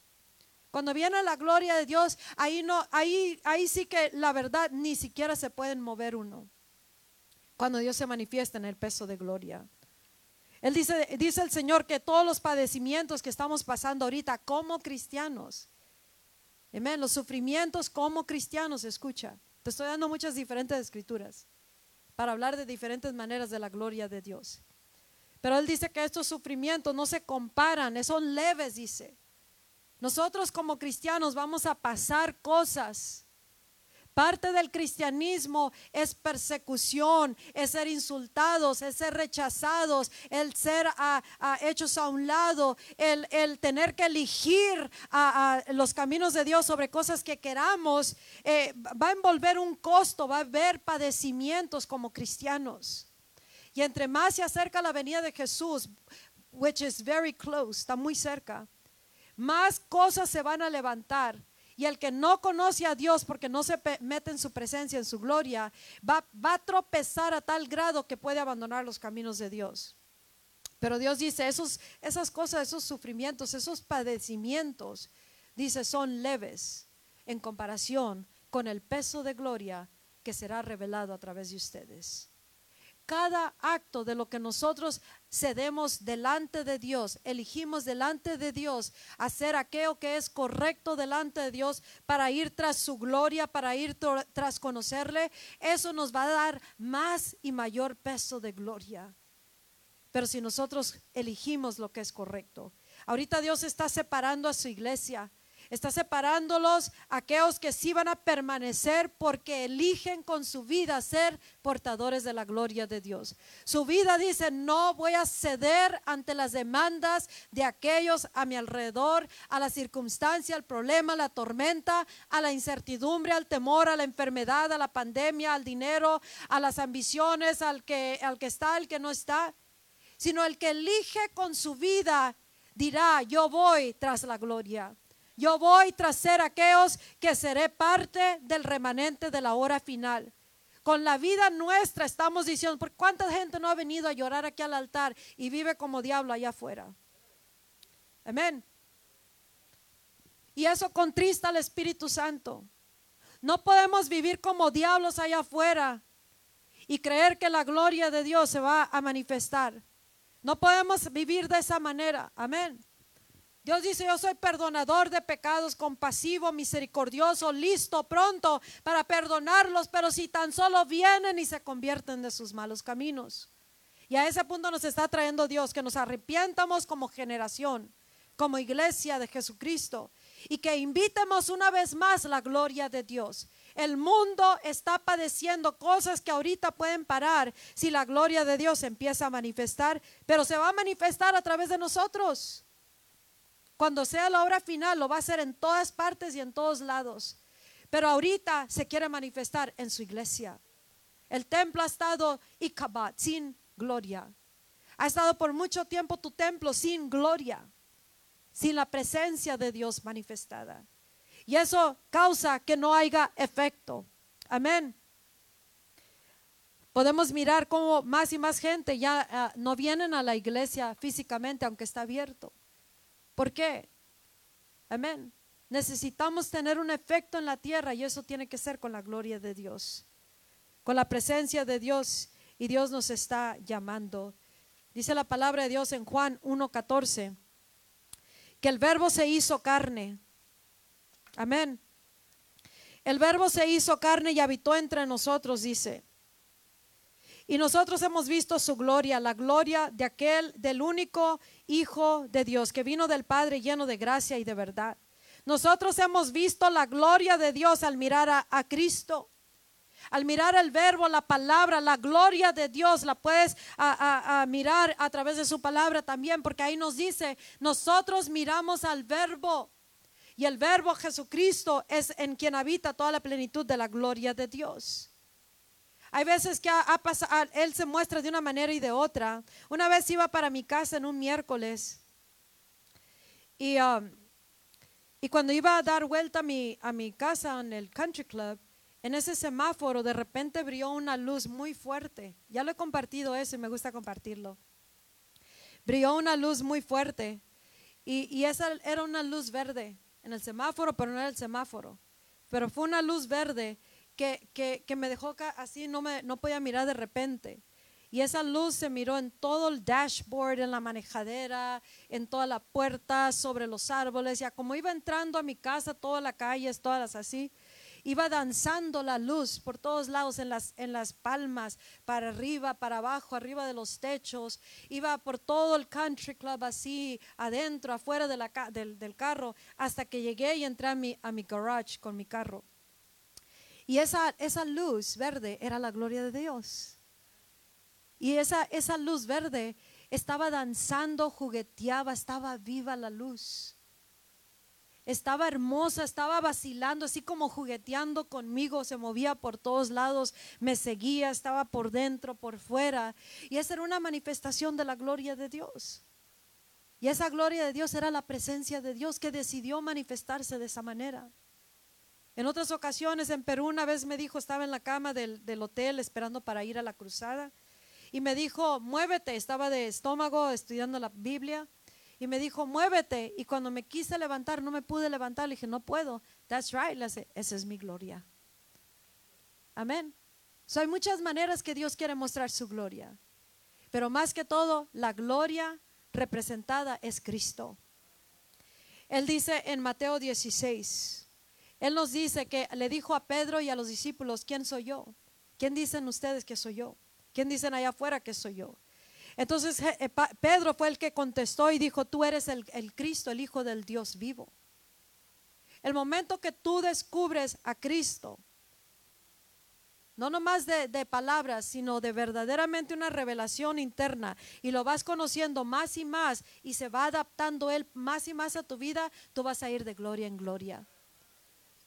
Cuando viene la gloria de Dios, ahí no, ahí, ahí sí que la verdad ni siquiera se pueden mover uno. Cuando Dios se manifiesta en el peso de gloria. Él dice, dice el Señor que todos los padecimientos que estamos pasando ahorita como cristianos, Los sufrimientos como cristianos, escucha. Te estoy dando muchas diferentes escrituras para hablar de diferentes maneras de la gloria de Dios. Pero él dice que estos sufrimientos no se comparan, son leves, dice. Nosotros como cristianos vamos a pasar cosas Parte del cristianismo es persecución, es ser insultados, es ser rechazados, el ser hechos a un lado, el, tener que elegir a, los caminos de Dios sobre cosas que queramos, eh, va a envolver un costo, va a haber padecimientos como cristianos. Y entre más se acerca la venida de Jesús, which is very close, está muy cerca, más cosas se van a levantar Y el que no conoce a Dios porque no se mete en su presencia, en su gloria, va, va a tropezar a tal grado que puede abandonar los caminos de Dios. Pero Dios dice, esos, esas cosas, esos sufrimientos, esos padecimientos, dice, son leves en comparación con el peso de gloria que será revelado a través de ustedes. Cada acto de lo que nosotros cedemos delante de Dios, elegimos delante de Dios hacer aquello que es correcto delante de Dios para ir tras su gloria, para ir tras conocerle, eso nos va a dar más y mayor peso de gloria. Pero si nosotros elegimos lo que es correcto, ahorita Dios está separando a su iglesia, está separándolos aquellos que sí van a permanecer porque eligen con su vida ser portadores de la gloria de Dios. Su vida dice, no voy a ceder ante las demandas de aquellos a mi alrededor, a la circunstancia, al problema, a la tormenta, a la incertidumbre, al temor, a la enfermedad, a la pandemia, al dinero, a las ambiciones, al que, al que está, al que no está sino el que elige con su vida dirá, yo voy tras la gloria. Yo voy tras ser aquellos que seré parte del remanente de la hora final. Con la vida nuestra estamos diciendo, ¿por cuánta gente no ha venido a llorar aquí al altar y vive como diablo allá afuera? Amén. Y eso contrista al Espíritu Santo. No podemos vivir como diablos allá afuera y creer que la gloria de Dios se va a manifestar. No podemos vivir de esa manera. Amén. Dios dice, yo soy perdonador de pecados, compasivo, misericordioso, listo, pronto para perdonarlos, pero si tan solo vienen y se convierten de sus malos caminos. Y a ese punto nos está trayendo Dios, que nos arrepientamos como generación, como iglesia de Jesucristo, y que invitemos una vez más la gloria de Dios. El mundo está padeciendo cosas que ahorita pueden parar si la gloria de Dios empieza a manifestar, pero se va a manifestar a través de nosotros. Cuando sea la hora final, lo va a hacer en todas partes y en todos lados. Pero ahorita se quiere manifestar en su iglesia. El templo ha estado ikabat, sin gloria. Ha estado por mucho tiempo tu templo sin gloria, sin la presencia de Dios manifestada. Y eso causa que no haya efecto. Amén. Podemos mirar cómo más y más gente ya ah, no vienen a la iglesia físicamente, aunque está abierto. ¿Por qué? Amén. Necesitamos tener un efecto en la tierra y eso tiene que ser con la gloria de Dios, con la presencia de Dios y Dios nos está llamando. Dice la palabra de Dios en Juan 1.14, que el verbo se hizo carne. Amén. El verbo se hizo carne y habitó entre nosotros, dice. Y nosotros hemos visto su gloria, la gloria de aquel, del único Hijo de Dios, que vino del Padre lleno de gracia y de verdad. Nosotros hemos visto la gloria de Dios al mirar a, Cristo. Al mirar el verbo, la palabra, la gloria de Dios, la puedes a- a mirar a través de su palabra también, porque ahí nos dice, nosotros miramos al verbo. Y el verbo Jesucristo es en quien habita toda la plenitud de la gloria de Dios. Hay veces que ha, pasado, Él se muestra de una manera y de otra. Una vez iba para mi casa en un miércoles y, um, y cuando iba a dar vuelta a mi, a mi casa en el country club, en ese semáforo de repente brilló una luz muy fuerte. Ya lo he compartido eso y me gusta compartirlo. Brilló una luz muy fuerte y, y esa era una luz verde en el semáforo, pero no era el semáforo. Pero fue una luz verde que, que, que me dejó así, no, me, no podía mirar de repente. Y esa luz se miró en todo el dashboard, en la manejadera, en toda la puerta, sobre los árboles. Ya como iba entrando a mi casa, todas las calles, todas así, iba danzando la luz por todos lados, en las, en las palmas, para arriba, para abajo, arriba de los techos. Iba por todo el country club así, adentro, afuera la del, del carro, hasta que llegué y entré a mi, a mi garage con mi carro. Y esa, esa luz verde era la gloria de Dios. Y esa, esa luz verde estaba danzando, jugueteaba, estaba viva la luz. Estaba hermosa, estaba vacilando, así como jugueteando conmigo, se movía por todos lados, me seguía, estaba por dentro, por fuera. Y esa era una manifestación de la gloria de Dios. Y esa gloria de Dios era la presencia de Dios que decidió manifestarse de esa manera. En otras ocasiones, en Perú, una vez me dijo, estaba en la cama del, del hotel esperando para ir a la cruzada, y me dijo, muévete, estaba de estómago estudiando la Biblia, y me dijo, muévete, y cuando me quise levantar, no me pude levantar, le dije, no puedo, that's right, le dije, esa es mi gloria. Amén. So, hay muchas maneras que Dios quiere mostrar su gloria, pero más que todo, la gloria representada es Cristo. Él dice en Mateo 16, Él nos dice que le dijo a Pedro y a los discípulos, ¿quién soy yo? ¿Quién dicen ustedes que soy yo? ¿Quién dicen allá afuera que soy yo? Entonces eh, Pedro fue el que contestó y dijo, tú eres el, el Cristo, el Hijo del Dios vivo. El momento que tú descubres a Cristo, no nomás de, de, palabras, sino de verdaderamente una revelación interna y lo vas conociendo más y más y se va adaptando Él más y más a tu vida, tú vas a ir de gloria en gloria.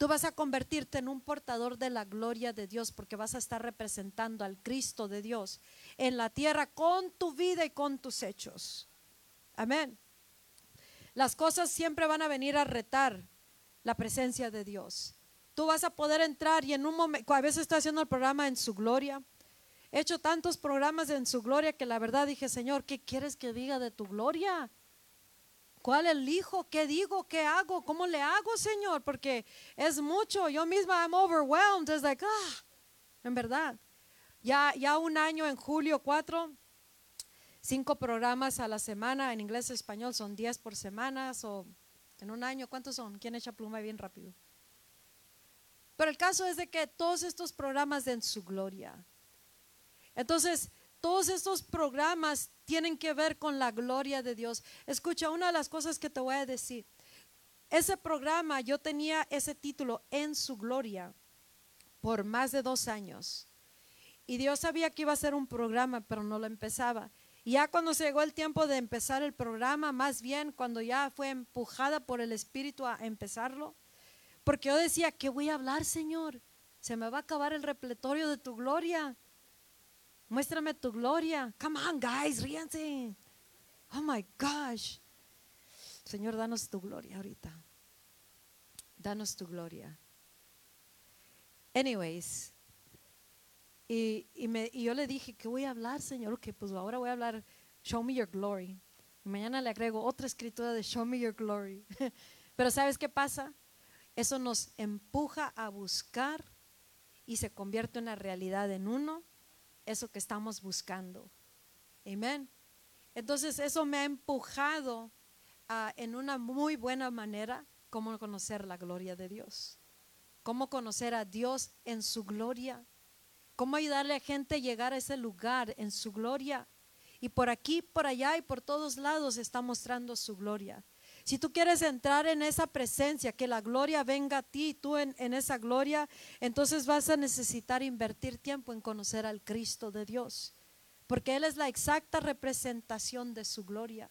Tú vas a convertirte en un portador de la gloria de Dios porque vas a estar representando al Cristo de Dios en la tierra con tu vida y con tus hechos. Amén. Las cosas siempre van a venir a retar la presencia de Dios. Tú vas a poder entrar y en un momento, a veces estoy haciendo el programa en su gloria. He hecho tantos programas en su gloria que la verdad dije, Señor, ¿qué quieres que diga de tu gloria? ¿Cuál elijo? ¿Qué digo? ¿Qué hago? ¿Cómo le hago, Señor? Porque es mucho. Yo misma I'm overwhelmed. Es like, ah, en verdad. Ya, ya un año en julio 4, cinco programas a la semana en inglés y español son 10 por semana. O en un año, ¿cuántos son? ¿Quién echa pluma bien rápido? Pero el caso es de que todos estos programas den su gloria. Entonces, todos estos programas tienen que ver con la gloria de Dios. Escucha, una de las cosas que te voy a decir. Ese programa, yo tenía ese título, En su gloria, por más de dos años. Y Dios sabía que iba a ser un programa, pero no lo empezaba. Ya cuando se llegó el tiempo de empezar el programa, más bien cuando ya fue empujada por el Espíritu a empezarlo, porque yo decía, ¿qué voy a hablar, Señor? Se me va a acabar el repletorio de tu gloria. Muéstrame tu gloria. Come on, guys, ríanse. Oh my gosh. Señor, danos tu gloria ahorita. Danos tu gloria. Anyways, y, me, y, yo le dije, ¿qué voy a hablar, Señor? Que pues ahora voy a hablar, Show me your glory. mañana le agrego otra escritura de Show me your glory. Pero ¿sabes qué pasa? Eso nos empuja a buscar y se convierte en una realidad en uno, eso que estamos buscando. Amén. Entonces eso me ha empujado a, en una muy buena manera cómo conocer la gloria de Dios, cómo conocer a Dios en su gloria, cómo ayudarle a gente a llegar a ese lugar en su gloria. Y por aquí, por allá y por todos lados está mostrando su gloria. Si tú quieres entrar en esa presencia, que la gloria venga a ti, tú en, esa gloria, entonces vas a necesitar invertir tiempo en conocer al Cristo de Dios, porque Él es la exacta representación de su gloria.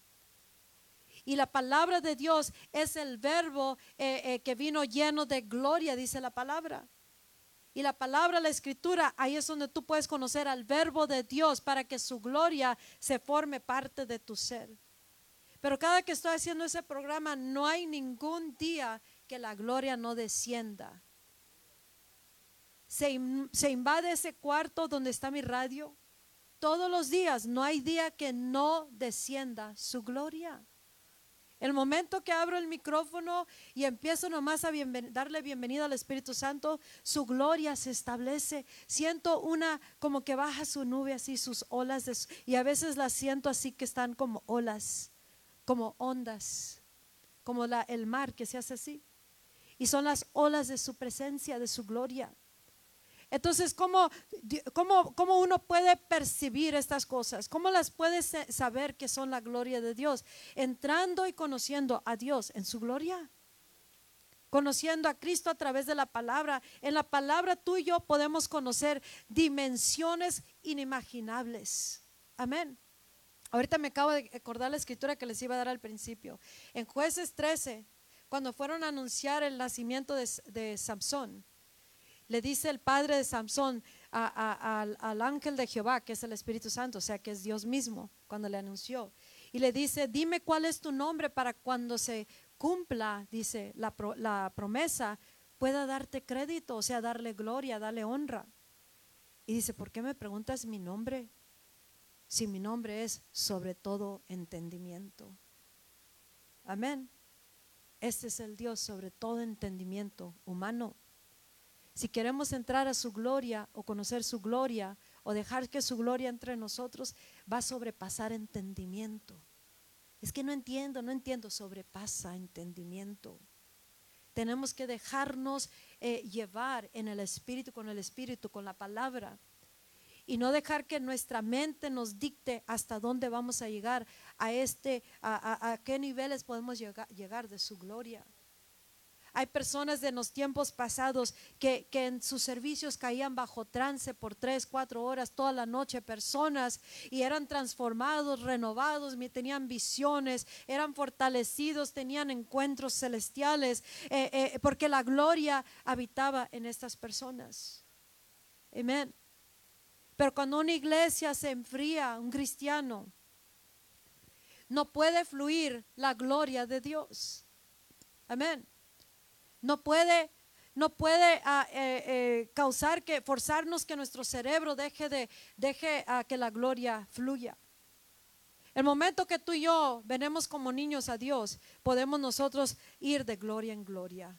Y la palabra de Dios es el verbo eh, eh, que vino lleno de gloria, dice la palabra. Y la palabra, la escritura, ahí es donde tú puedes conocer al verbo de Dios para que su gloria se forme parte de tu ser. Pero cada que estoy haciendo ese programa, no hay ningún día que la gloria no descienda. Se, invade ese cuarto donde está mi radio. Todos los días, no hay día que no descienda su gloria. El momento que abro el micrófono y empiezo nomás a darle bienvenida al Espíritu Santo, su gloria se establece. Siento una como que baja su nube así, sus olas, y a veces las siento así que están como olas como ondas, como la, el mar que se hace así. Y son las olas de su presencia, de su gloria. Entonces, ¿cómo, cómo, cómo uno puede percibir estas cosas? ¿Cómo las puede saber que son la gloria de Dios? Entrando y conociendo a Dios en su gloria. Conociendo a Cristo a través de la palabra. En la palabra tú y yo podemos conocer dimensiones inimaginables. Amén. Ahorita me acabo de acordar la escritura que les iba a dar al principio. En jueces 13, cuando fueron a anunciar el nacimiento de, Samson, le dice el padre de Samson al ángel de Jehová, que es el Espíritu Santo, o sea, que es Dios mismo, cuando le anunció. Y le dice, dime cuál es tu nombre para cuando se cumpla, dice, la, la promesa, pueda darte crédito, o sea, darle gloria, darle honra. Y dice, ¿por qué me preguntas mi nombre? Si mi nombre es sobre todo entendimiento. Amén. Este es el Dios sobre todo entendimiento humano. Si queremos entrar a su gloria o conocer su gloria o dejar que su gloria entre nosotros, va a sobrepasar entendimiento. Es que no entiendo, no entiendo, sobrepasa entendimiento. Tenemos que dejarnos eh, llevar en el Espíritu, con el Espíritu, con la palabra. Y no dejar que nuestra mente nos dicte hasta dónde vamos a llegar, a, este, a, qué niveles podemos llegar, llegar de su gloria. Hay personas de los tiempos pasados que, en sus servicios caían bajo trance por tres, cuatro horas toda la noche, personas y eran transformados, renovados, tenían visiones, eran fortalecidos, tenían encuentros celestiales, eh, eh, porque la gloria habitaba en estas personas. Amén. Pero cuando una iglesia se enfría, un cristiano, no puede fluir la gloria de Dios. Amén no puede, no puede ah, eh, eh, causar que, forzarnos que nuestro cerebro deje de, deje a que la gloria fluya. El momento que tú y yo venemos como niños a Dios, podemos nosotros ir de gloria en gloria.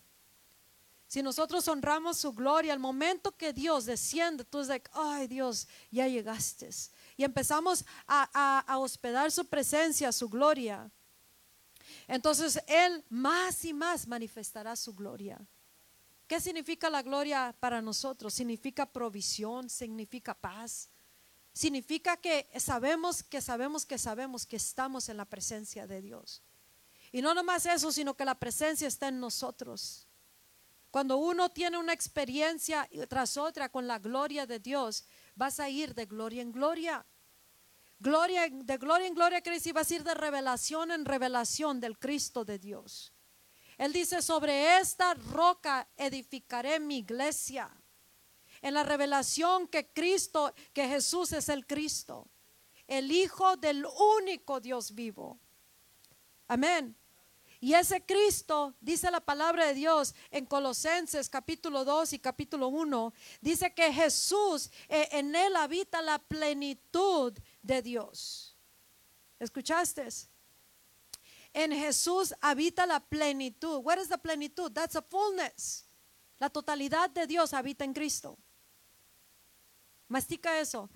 Si nosotros honramos su gloria, el momento que Dios desciende, tú es like, ay Dios, ya llegaste. Y empezamos a, a hospedar su presencia, su gloria. Entonces Él más y más manifestará su gloria. ¿Qué significa la gloria para nosotros? Significa provisión, significa paz. Significa que sabemos, que sabemos, que sabemos que estamos en la presencia de Dios. Y no nomás eso, sino que la presencia está en nosotros. Cuando uno tiene una experiencia tras otra con la gloria de Dios, vas a ir de gloria en gloria. Gloria, de gloria en gloria quiere decir, va a ir de revelación en revelación del Cristo de Dios. Él dice, sobre esta roca edificaré mi iglesia. En la revelación que Cristo, que Jesús es el Cristo, el Hijo del único Dios vivo. Amén. Y ese Cristo, dice la palabra de Dios en Colosenses capítulo 2 y capítulo 1, dice que Jesús, eh, en él habita la plenitud de Dios. ¿Escuchaste? En Jesús habita la plenitud. What is the plenitud? That's a fullness. La totalidad de Dios habita en Cristo. Mastica eso.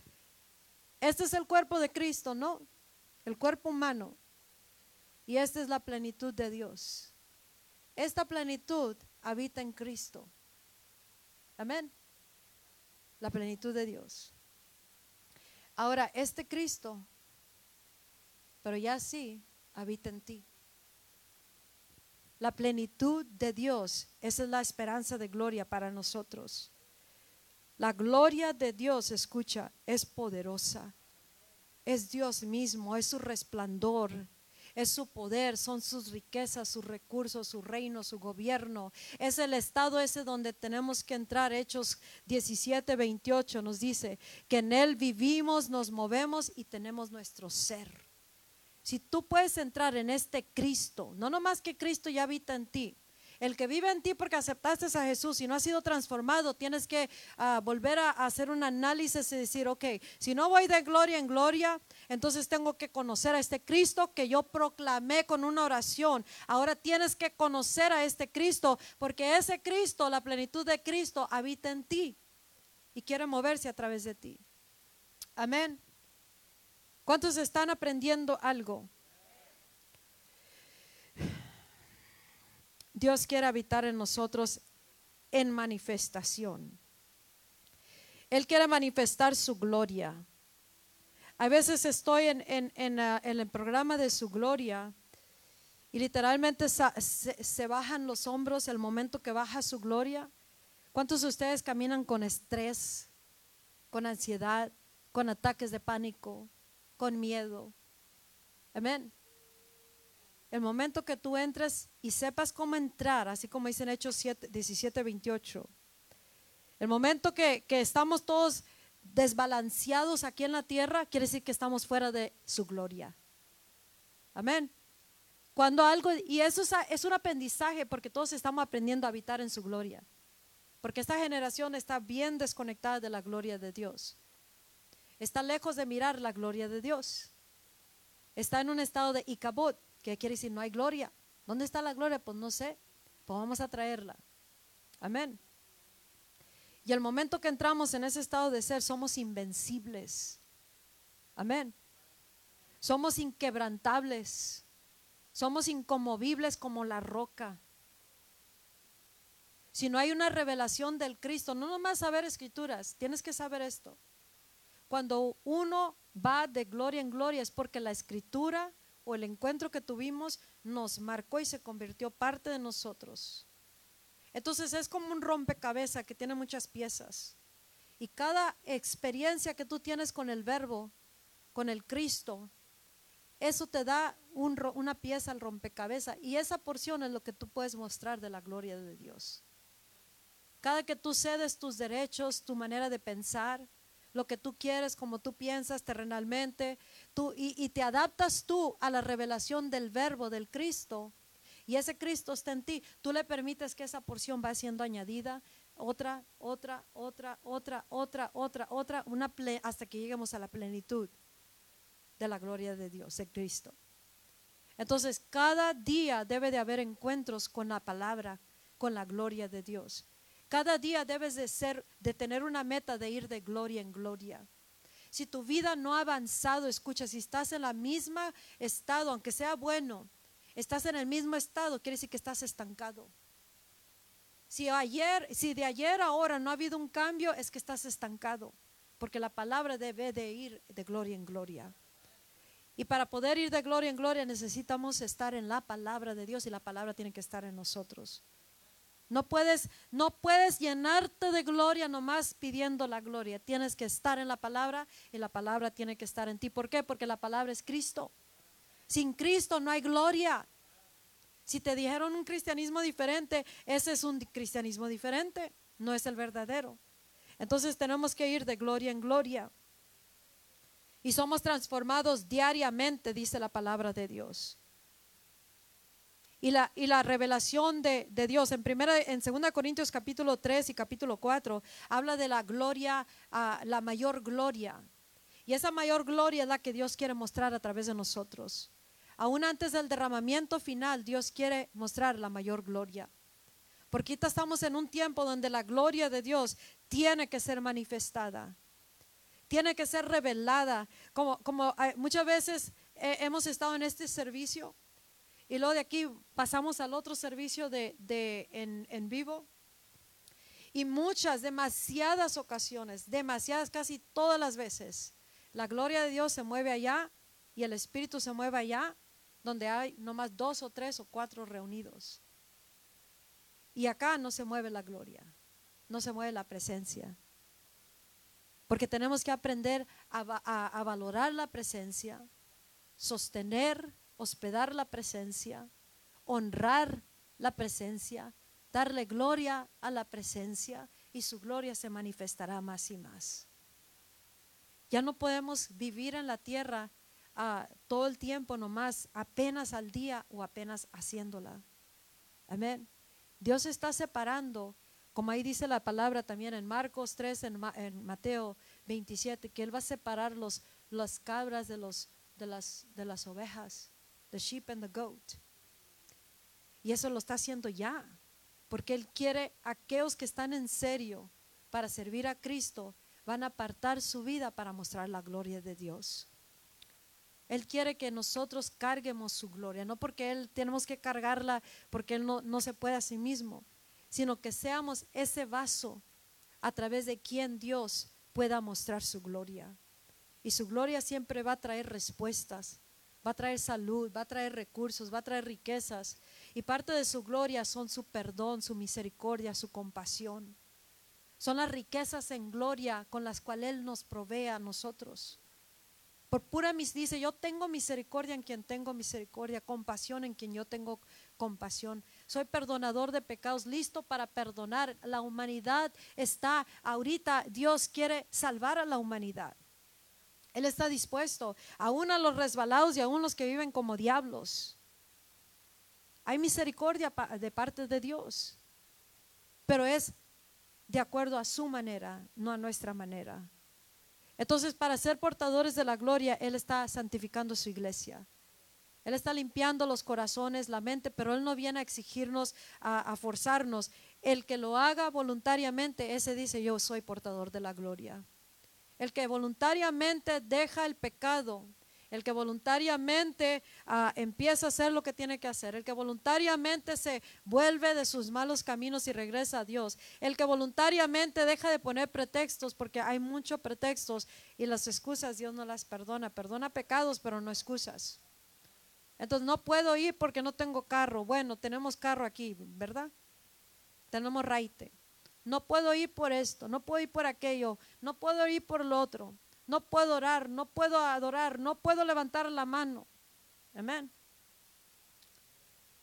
Este es el cuerpo de Cristo, ¿no? El cuerpo humano. Y esta es la plenitud de Dios. Esta plenitud habita en Cristo. Amén. La plenitud de Dios. Ahora, este Cristo, pero ya sí, habita en ti. La plenitud de Dios, esa es la esperanza de gloria para nosotros. La gloria de Dios, escucha, es poderosa. Es Dios mismo, es su resplandor, es su poder, son sus riquezas, sus recursos, su reino, su gobierno. Es el estado ese donde tenemos que entrar. Hechos 17, 28 nos dice que en Él vivimos, nos movemos y tenemos nuestro ser. Si tú puedes entrar en este Cristo, no nomás que Cristo ya habita en ti, el que vive en ti porque aceptaste a Jesús y no ha sido transformado, tienes que ah, volver a, hacer un análisis y decir, ok, si no voy de gloria en gloria, entonces tengo que conocer a este Cristo que yo proclamé con una oración. Ahora tienes que conocer a este Cristo porque ese Cristo, la plenitud de Cristo, habita en ti y quiere moverse a través de ti. Amén. ¿Cuántos están aprendiendo algo? Dios quiere habitar en nosotros en manifestación. Él quiere manifestar su gloria. A veces estoy en, ah, el programa de su gloria y literalmente se, bajan los hombros el momento que baja su gloria. ¿Cuántos de ustedes caminan con estrés, con ansiedad, con ataques de pánico, con miedo? Amén. El momento que tú entres y sepas cómo entrar, así como dicen Hechos 17, 28. El momento que, que estamos todos desbalanceados aquí en la tierra, quiere decir que estamos fuera de su gloria. Amén. Cuando algo, y eso es, es, un aprendizaje porque todos estamos aprendiendo a habitar en su gloria. Porque esta generación está bien desconectada de la gloria de Dios. Está lejos de mirar la gloria de Dios. Está en un estado de Icabod, que quiere decir no hay gloria. ¿Dónde está la gloria? Pues no sé. Pues vamos a traerla. Amén. Y el momento que entramos en ese estado de ser, somos invencibles. Amén. Somos inquebrantables. Somos incomovibles como la roca. Si no hay una revelación del Cristo, no nomás saber escrituras, tienes que saber esto. Cuando uno va de gloria en gloria es porque la escritura o el encuentro que tuvimos nos marcó y se convirtió parte de nosotros. Entonces es como un rompecabezas que tiene muchas piezas. Y cada experiencia que tú tienes con el verbo, con el Cristo, eso te da una pieza al rompecabezas. Y esa porción es lo que tú puedes mostrar de la gloria de Dios. Cada que tú cedes tus derechos, tu manera de pensar, lo que tú quieres, como tú piensas terrenalmente, tú, y, te adaptas tú a la revelación del verbo del Cristo, y ese Cristo está en ti, tú le permites que esa porción va siendo añadida, otra, otra, otra, otra, otra, otra, otra, una hasta que lleguemos a la plenitud de la gloria de Dios, de Cristo. Entonces, cada día debe de haber encuentros con la palabra, con la gloria de Dios. Cada día debes de ser, de tener una meta de ir de gloria en gloria. Si tu vida no ha avanzado, escucha, si estás en la misma estado, aunque sea bueno, estás en el mismo estado, quiere decir que estás estancado. Si ayer, si de ayer a ahora no ha habido un cambio, es que estás estancado, porque la palabra debe de ir de gloria en gloria. Y para poder ir de gloria en gloria necesitamos estar en la palabra de Dios y la palabra tiene que estar en nosotros. No puedes, no puedes llenarte de gloria nomás pidiendo la gloria. Tienes que estar en la palabra y la palabra tiene que estar en ti. ¿Por qué? Porque la palabra es Cristo. Sin Cristo no hay gloria. Si te dijeron un cristianismo diferente, ese es un cristianismo diferente, no es el verdadero. Entonces tenemos que ir de gloria en gloria. Y somos transformados diariamente, dice la palabra de Dios y la, y la revelación de, Dios. En, primera, en 2 Corintios capítulo 3 y capítulo 4 habla de la gloria, la mayor gloria. Y esa mayor gloria es la que Dios quiere mostrar a través de nosotros. Aún antes del derramamiento final, Dios quiere mostrar la mayor gloria. Porque estamos en un tiempo donde la gloria de Dios tiene que ser manifestada. Tiene que ser revelada. Como, como eh, muchas veces eh, hemos estado en este servicio y luego de aquí pasamos al otro servicio de, en, en vivo. Y muchas, demasiadas ocasiones, demasiadas, casi todas las veces, la gloria de Dios se mueve allá y el Espíritu se mueve allá, donde hay nomás dos o tres o cuatro reunidos. Y acá no se mueve la gloria, no se mueve la presencia. Porque tenemos que aprender a, a valorar la presencia, sostener hospedar la presencia, honrar la presencia, darle gloria a la presencia y su gloria se manifestará más y más. Ya no podemos vivir en la tierra ah, todo el tiempo nomás, apenas al día o apenas haciéndola. Amén. Dios está separando, como ahí dice la palabra también en Marcos 3, en, en Mateo 27, que Él va a separar los, las cabras de, los, de, las, de las ovejas the sheep and the goat. Y eso lo está haciendo ya, porque Él quiere aquellos que están en serio para servir a Cristo, van a apartar su vida para mostrar la gloria de Dios. Él quiere que nosotros carguemos su gloria, no porque Él tenemos que cargarla porque Él no, no se puede a sí mismo, sino que seamos ese vaso a través de quien Dios pueda mostrar su gloria. Y su gloria siempre va a traer respuestas va a traer salud, va a traer recursos, va a traer riquezas. Y parte de su gloria son su perdón, su misericordia, su compasión. Son las riquezas en gloria con las cuales Él nos provee a nosotros. Por pura mis dice, yo tengo misericordia en quien tengo misericordia, compasión en quien yo tengo compasión. Soy perdonador de pecados, listo para perdonar. La humanidad está ahorita, Dios quiere salvar a la humanidad. Él está dispuesto, aún a los resbalados y aún los que viven como diablos. Hay misericordia de parte de Dios, pero es de acuerdo a su manera, no a nuestra manera. Entonces, para ser portadores de la gloria, Él está santificando su iglesia. Él está limpiando los corazones, la mente, pero Él no viene a exigirnos, a, a forzarnos. El que lo haga voluntariamente, ese dice, yo soy portador de la gloria. El que voluntariamente deja el pecado, el que voluntariamente ah, empieza a hacer lo que tiene que hacer, el que voluntariamente se vuelve de sus malos caminos y regresa a Dios, el que voluntariamente deja de poner pretextos, porque hay muchos pretextos y las excusas Dios no las perdona, perdona pecados, pero no excusas. Entonces no puedo ir porque no tengo carro. Bueno, tenemos carro aquí, ¿verdad? Tenemos raite. No puedo ir por esto, no puedo ir por aquello, no puedo ir por lo otro no puedo orar, no puedo adorar, no puedo levantar la mano. Amén.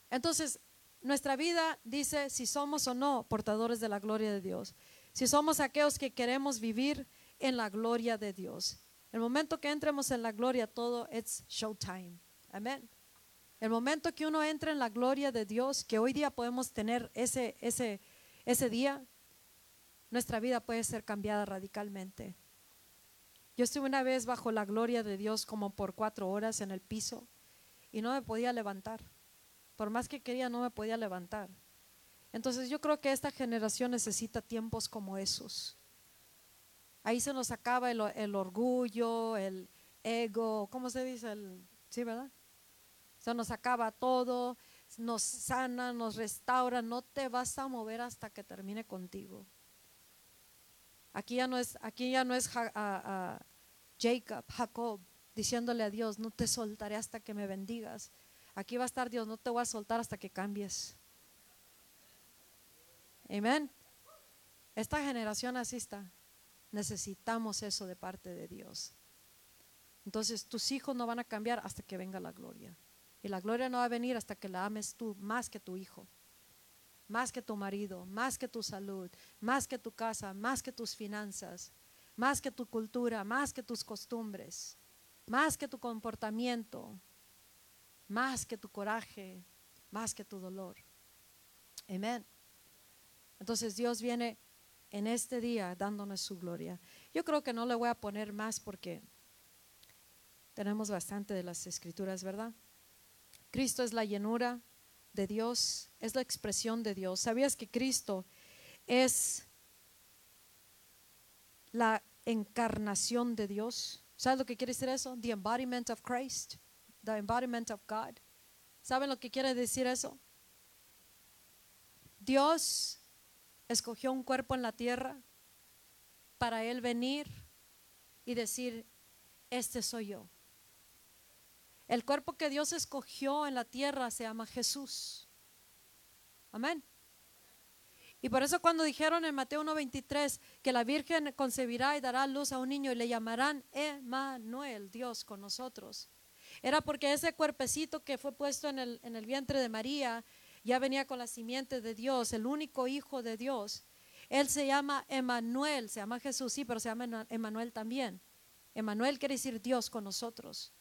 Entonces, nuestra vida dice si somos o no portadores de la gloria de Dios, si somos aquellos que queremos vivir en la gloria de Dios. El momento que entremos en la gloria, todo es showtime. Amén. El momento que uno entra en la gloria de Dios, que hoy día podemos tener ese, ese, ese día, nuestra vida puede ser cambiada radicalmente. Yo estuve una vez bajo la gloria de Dios como por cuatro horas en el piso y no me podía levantar. Por más que quería, no me podía levantar. Entonces yo creo que esta generación necesita tiempos como esos. Ahí se nos acaba el, orgullo, el ego, ¿cómo se dice? El, sí, ¿verdad? Se nos acaba todo, nos sana, nos restaura, no te vas a mover hasta que termine contigo. Aquí ya no es, aquí ya no es Jacob, Jacob, diciéndole a Dios, no te soltaré hasta que me bendigas. Aquí va a estar Dios, no te voy a soltar hasta que cambies. Amén. Esta generación así está. Necesitamos eso de parte de Dios. Entonces tus hijos no van a cambiar hasta que venga la gloria. Y la gloria no va a venir hasta que la ames tú más que tu hijo más que tu marido, más que tu salud, más que tu casa, más que tus finanzas, más que tu cultura, más que tus costumbres, más que tu comportamiento, más que tu coraje, más que tu dolor. Amén. Entonces Dios viene en este día dándonos su gloria. Yo creo que no le voy a poner más porque tenemos bastante de las escrituras, ¿verdad? Cristo es la llenura de Dios, es la expresión de Dios. ¿Sabías que Cristo es la encarnación de Dios? ¿Sabes lo que quiere decir eso? The embodiment of Christ, the embodiment of God. ¿Saben lo que quiere decir eso? Dios escogió un cuerpo en la tierra para Él venir y decir, este soy yo. El cuerpo que Dios escogió en la tierra se llama Jesús. Amén. Y por eso cuando dijeron en Mateo 1:23 que la Virgen concebirá y dará luz a un niño y le llamarán Emmanuel, Dios con nosotros, era porque ese cuerpecito que fue puesto en el, en el vientre de María ya venía con la simiente de Dios, el único hijo de Dios. Él se llama Emmanuel, se llama Jesús, sí, pero se llama Emmanuel también. Emmanuel quiere decir Dios con nosotros.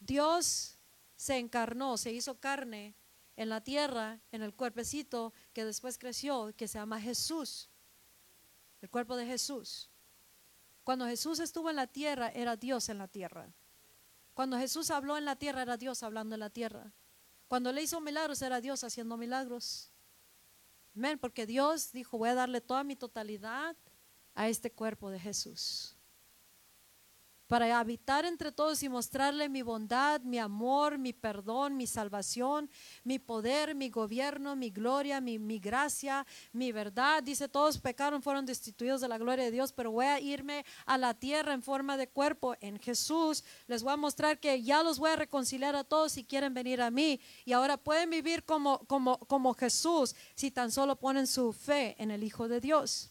Dios se encarnó, se hizo carne en la tierra, en el cuerpecito que después creció, que se llama Jesús, el cuerpo de Jesús. Cuando Jesús estuvo en la tierra, era Dios en la tierra. Cuando Jesús habló en la tierra, era Dios hablando en la tierra. Cuando le hizo milagros, era Dios haciendo milagros. Amén, porque Dios dijo, voy a darle toda mi totalidad a este cuerpo de Jesús para habitar entre todos y mostrarle mi bondad, mi amor, mi perdón, mi salvación, mi poder, mi gobierno, mi gloria, mi, gracia, mi verdad. Dice, todos pecaron, fueron destituidos de la gloria de Dios, pero voy a irme a la tierra en forma de cuerpo en Jesús. Les voy a mostrar que ya los voy a reconciliar a todos si quieren venir a mí. Y ahora pueden vivir como, como, como Jesús si tan solo ponen su fe en el Hijo de Dios.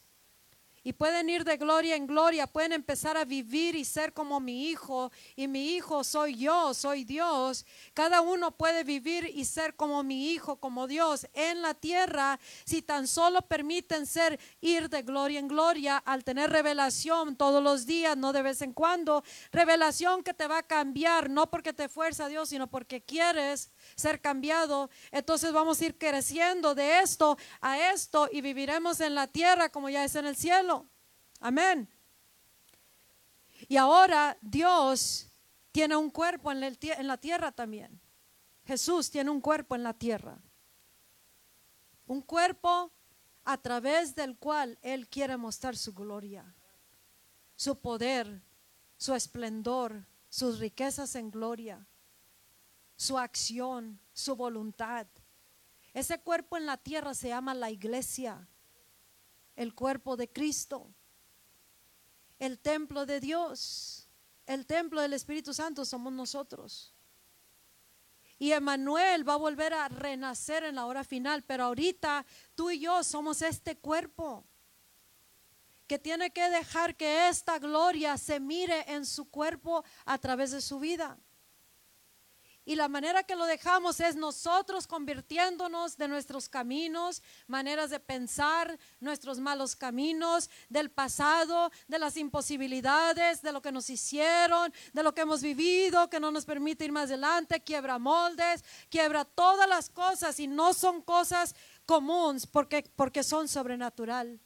Y pueden ir de gloria en gloria, pueden empezar a vivir y ser como mi hijo, y mi hijo soy yo, soy Dios. Cada uno puede vivir y ser como mi hijo, como Dios en la tierra, si tan solo permiten ser ir de gloria en gloria al tener revelación todos los días, no de vez en cuando, revelación que te va a cambiar, no porque te fuerza Dios, sino porque quieres ser cambiado. Entonces vamos a ir creciendo de esto a esto y viviremos en la tierra como ya es en el cielo. Amén. Y ahora Dios tiene un cuerpo en, la tierra también. Jesús tiene un cuerpo en la tierra. Un cuerpo a través del cual Él quiere mostrar su gloria, su poder, su esplendor, sus riquezas en gloria, su acción, su voluntad. Ese cuerpo en la tierra se llama la iglesia, el cuerpo de Cristo el templo de Dios, el templo del Espíritu Santo somos nosotros. Y Emanuel va a volver a renacer en la hora final, pero ahorita tú y yo somos este cuerpo que tiene que dejar que esta gloria se mire en su cuerpo a través de su vida. Y la manera que lo dejamos es nosotros convirtiéndonos de nuestros caminos, maneras de pensar, nuestros malos caminos, del pasado, de las imposibilidades, de lo que nos hicieron, de lo que hemos vivido, que no nos permite ir más adelante, quiebra moldes, quiebra todas las cosas y no son cosas comunes porque, porque son sobrenatural.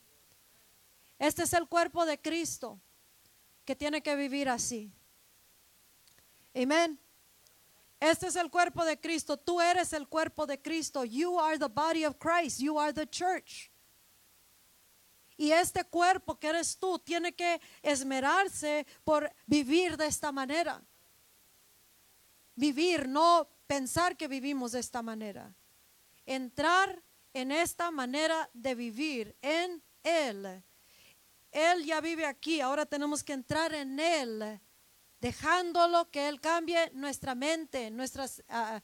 Este es el cuerpo de Cristo que tiene que vivir así. Amén. Este es el cuerpo de Cristo. Tú eres el cuerpo de Cristo. You are the body of Christ. You are the church. Y este cuerpo que eres tú tiene que esmerarse por vivir de esta manera. Vivir, no pensar que vivimos de esta manera. Entrar en esta manera de vivir en Él. Él ya vive aquí, ahora tenemos que entrar en Él dejándolo que Él cambie nuestra mente, nuestras ah,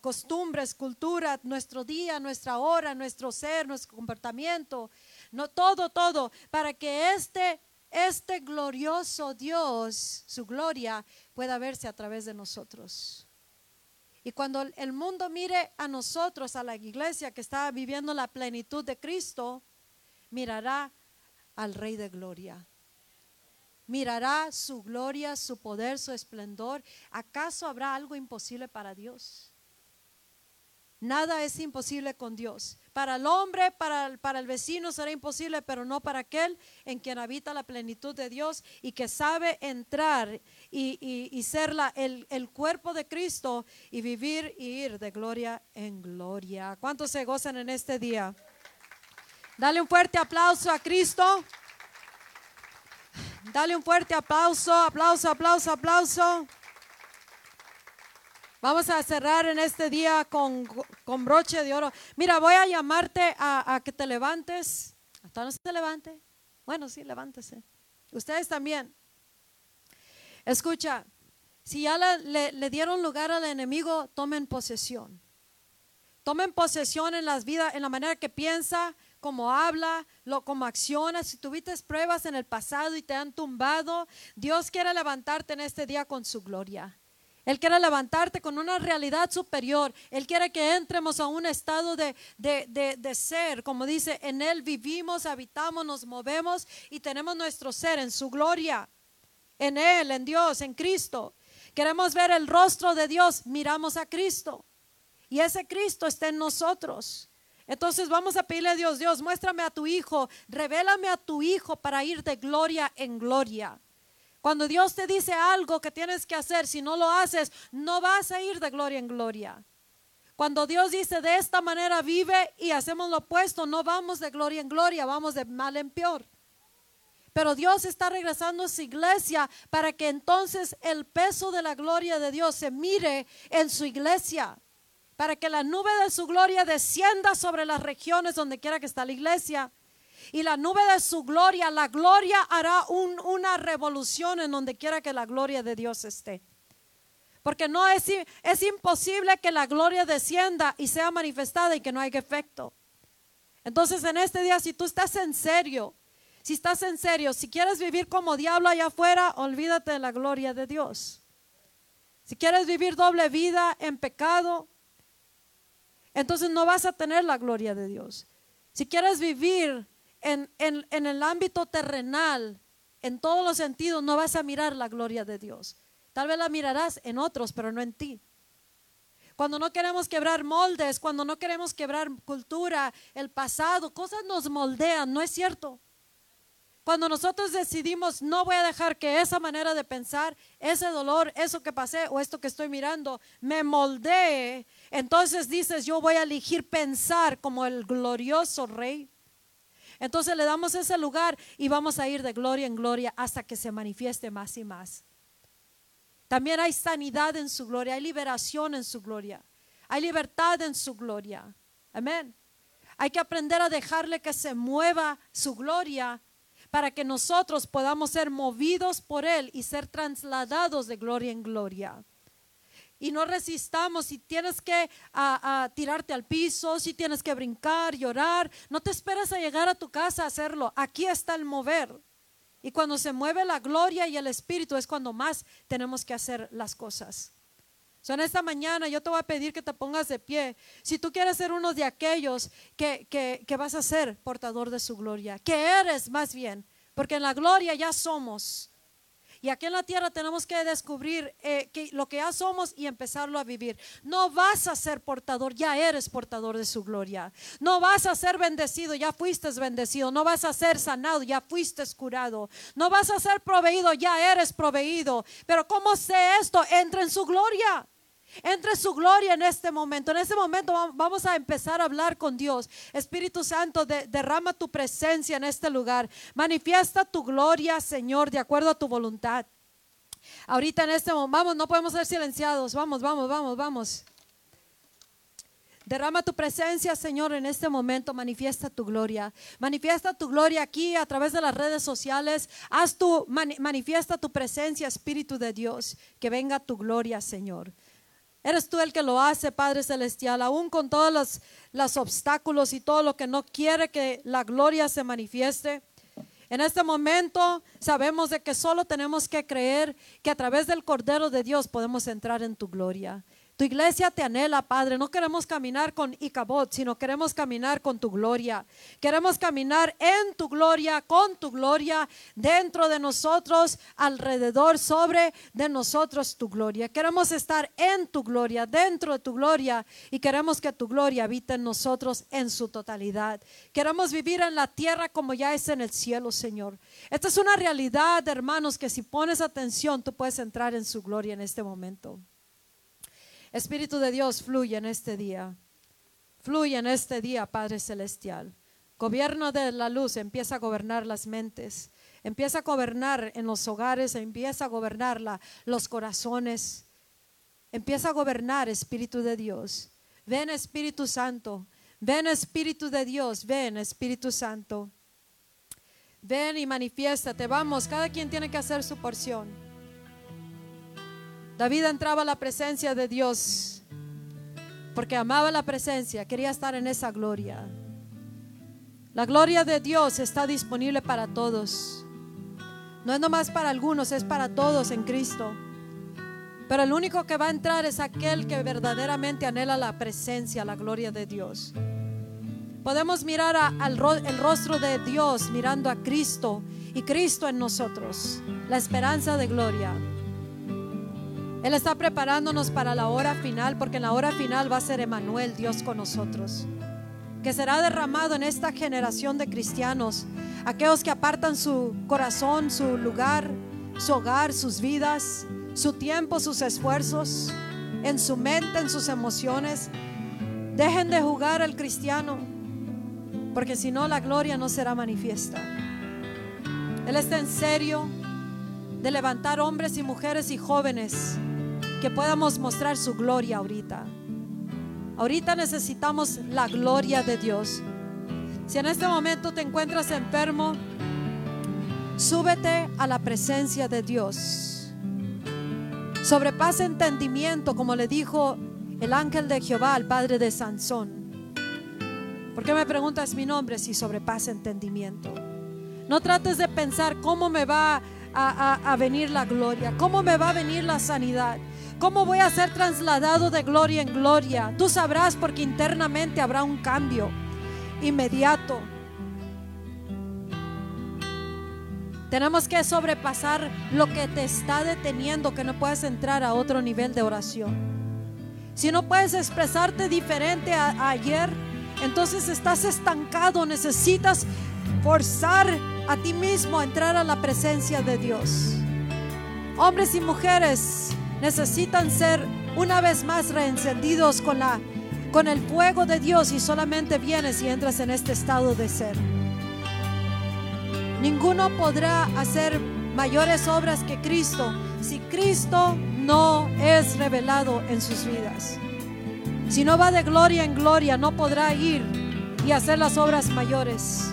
costumbres, cultura, nuestro día, nuestra hora, nuestro ser, nuestro comportamiento, no todo, todo, para que este, este glorioso Dios, su gloria, pueda verse a través de nosotros. Y cuando el mundo mire a nosotros, a la iglesia que está viviendo la plenitud de Cristo, mirará al Rey de Gloria mirará su gloria, su poder, su esplendor. ¿Acaso habrá algo imposible para Dios? Nada es imposible con Dios. Para el hombre, para el, para el vecino será imposible, pero no para aquel en quien habita la plenitud de Dios y que sabe entrar y, ser el, el, cuerpo de Cristo y vivir y ir de gloria en gloria. ¿Cuántos se gozan en este día? Dale un fuerte aplauso a Cristo. Dale un fuerte aplauso, aplauso, aplauso, aplauso. Vamos a cerrar en este día con, broche de oro. Mira, voy a llamarte a, que te levantes. ¿Hasta no se levante? Bueno, sí, levántese. Ustedes también. Escucha, si ya le, le, dieron lugar al enemigo, tomen posesión. Tomen posesión en las vidas, en la manera que piensa, cómo habla, lo, cómo acciona. Si tuviste pruebas en el pasado y te han tumbado, Dios quiere levantarte en este día con su gloria. Él quiere levantarte con una realidad superior. Él quiere que entremos a un estado de, de, ser, como dice, en Él vivimos, habitamos, nos movemos y tenemos nuestro ser en su gloria. En Él, en Dios, en Cristo. Queremos ver el rostro de Dios, miramos a Cristo. Y ese Cristo está en nosotros. Entonces vamos a pedirle a Dios, Dios, muéstrame a tu hijo, revélame a tu hijo para ir de gloria en gloria. Cuando Dios te dice algo que tienes que hacer, si no lo haces, no vas a ir de gloria en gloria. Cuando Dios dice de esta manera vive y hacemos lo opuesto, no vamos de gloria en gloria, vamos de mal en peor. Pero Dios está regresando a su iglesia para que entonces el peso de la gloria de Dios se mire en su iglesia para que la nube de su gloria descienda sobre las regiones donde quiera que está la iglesia. Y la nube de su gloria, la gloria hará una revolución en donde quiera que la gloria de Dios esté. Porque no es, es imposible que la gloria descienda y sea manifestada y que no haya efecto. Entonces en este día, si tú estás en serio, si estás en serio, si quieres vivir como diablo allá afuera, olvídate de la gloria de Dios. Si quieres vivir doble vida en pecado, entonces no vas a tener la gloria de Dios. Si quieres vivir en, en, el ámbito terrenal, en todos los sentidos, no vas a mirar la gloria de Dios. Tal vez la mirarás en otros, pero no en ti. Cuando no queremos quebrar moldes, cuando no queremos quebrar cultura, el pasado, cosas nos moldean, ¿no es cierto? Cuando nosotros decidimos, no voy a dejar que esa manera de pensar, ese dolor, eso que pasé o esto que estoy mirando, me moldee, entonces dices, yo voy a elegir pensar como el glorioso rey. Entonces le damos ese lugar y vamos a ir de gloria en gloria hasta que se manifieste más y más. También hay sanidad en su gloria, hay liberación en su gloria, hay libertad en su gloria. Amén. Hay que aprender a dejarle que se mueva su gloria para que nosotros podamos ser movidos por Él y ser trasladados de gloria en gloria. Y no resistamos, si tienes que tirarte al piso, si tienes que brincar, llorar, no te esperes a llegar a tu casa a hacerlo. Aquí está el mover. Y cuando se mueve la gloria y el espíritu es cuando más tenemos que hacer las cosas. So, en esta mañana yo te voy a pedir que te pongas de pie. Si tú quieres ser uno de aquellos que, que, vas a ser portador de su gloria, que eres más bien, porque en la gloria ya somos. Y aquí en la tierra tenemos que descubrir eh, que lo que ya somos y empezarlo a vivir. No vas a ser portador, ya eres portador de su gloria. No vas a ser bendecido, ya fuiste bendecido. No vas a ser sanado, ya fuiste curado. No vas a ser proveído, ya eres proveído. Pero ¿cómo sé esto? Entra en su gloria. Entre su gloria en este momento. En este momento vamos a empezar a hablar con Dios. Espíritu Santo, derrama tu presencia en este lugar. Manifiesta tu gloria, Señor, de acuerdo a tu voluntad. Ahorita en este momento, vamos, no podemos ser silenciados. Vamos, vamos, vamos, vamos. Derrama tu presencia, Señor, en este momento. Manifiesta tu gloria. Manifiesta tu gloria aquí a través de las redes sociales. Haz tu, manifiesta tu presencia, Espíritu de Dios. Que venga tu gloria, Señor. Eres tú el que lo hace, Padre Celestial, aún con todos los, obstáculos y todo lo que no quiere que la gloria se manifieste. En este momento sabemos de que solo tenemos que creer que a través del Cordero de Dios podemos entrar en tu gloria. Tu iglesia te anhela, Padre. No queremos caminar con Icabod, sino queremos caminar con tu gloria. Queremos caminar en tu gloria, con tu gloria, dentro de nosotros, alrededor, sobre de nosotros tu gloria. Queremos estar en tu gloria, dentro de tu gloria, y queremos que tu gloria habite en nosotros en su totalidad. Queremos vivir en la tierra como ya es en el cielo, Señor. Esta es una realidad, hermanos, que si pones atención, tú puedes entrar en su gloria en este momento. Espíritu de Dios, fluye en este día. Fluye en este día, Padre Celestial. Gobierno de la luz empieza a gobernar las mentes, empieza a gobernar en los hogares, empieza a gobernar los corazones, empieza a gobernar Espíritu de Dios. Ven Espíritu Santo, ven Espíritu de Dios, ven Espíritu Santo. Ven y manifiéstate. Vamos, cada quien tiene que hacer su porción. David entraba a la presencia de Dios porque amaba la presencia, quería estar en esa gloria. La gloria de Dios está disponible para todos. No es nomás para algunos, es para todos en Cristo. Pero el único que va a entrar es aquel que verdaderamente anhela la presencia, la gloria de Dios. Podemos mirar al el rostro de Dios mirando a Cristo y Cristo en nosotros, la esperanza de gloria. Él está preparándonos para la hora final, porque en la hora final va a ser Emanuel, Dios con nosotros, que será derramado en esta generación de cristianos, aquellos que apartan su corazón, su lugar, su hogar, sus vidas, su tiempo, sus esfuerzos, en su mente, en sus emociones. Dejen de jugar al cristiano, porque si no la gloria no será manifiesta. Él está en serio de levantar hombres y mujeres y jóvenes que podamos mostrar su gloria ahorita. Ahorita necesitamos la gloria de Dios. Si en este momento te encuentras enfermo, súbete a la presencia de Dios. Sobrepasa entendimiento, como le dijo el ángel de Jehová al padre de Sansón. ¿Por qué me preguntas mi nombre si sobrepasa entendimiento? No trates de pensar cómo me va a, a- a venir la gloria, cómo me va a venir la sanidad, cómo voy a ser trasladado de gloria en gloria. Tú sabrás porque internamente habrá un cambio inmediato. Tenemos que sobrepasar lo que te está deteniendo, que no puedes entrar a otro nivel de oración. Si no puedes expresarte diferente a, a ayer, entonces estás estancado, necesitas forzar a ti mismo a entrar a la presencia de Dios. Hombres y mujeres necesitan ser una vez más reencendidos con la con el fuego de Dios y solamente vienes y entras en este estado de ser. Ninguno podrá hacer mayores obras que Cristo si Cristo no es revelado en sus vidas. Si no va de gloria en gloria, no podrá ir y hacer las obras mayores.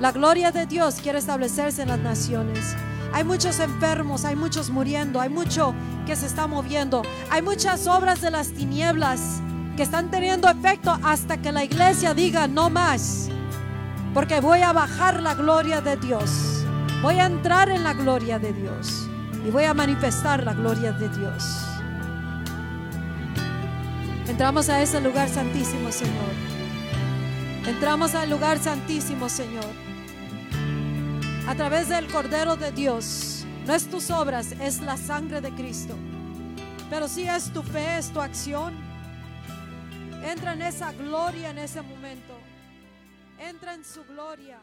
La gloria de Dios quiere establecerse en las naciones. Hay muchos enfermos, hay muchos muriendo, hay mucho que se está moviendo. Hay muchas obras de las tinieblas que están teniendo efecto hasta que la iglesia diga no más. Porque voy a bajar la gloria de Dios. Voy a entrar en la gloria de Dios. Y voy a manifestar la gloria de Dios. Entramos a ese lugar santísimo, Señor. Entramos al lugar santísimo, Señor. A través del Cordero de Dios. No es tus obras, es la sangre de Cristo. Pero sí es tu fe, es tu acción. Entra en esa gloria en ese momento. Entra en su gloria.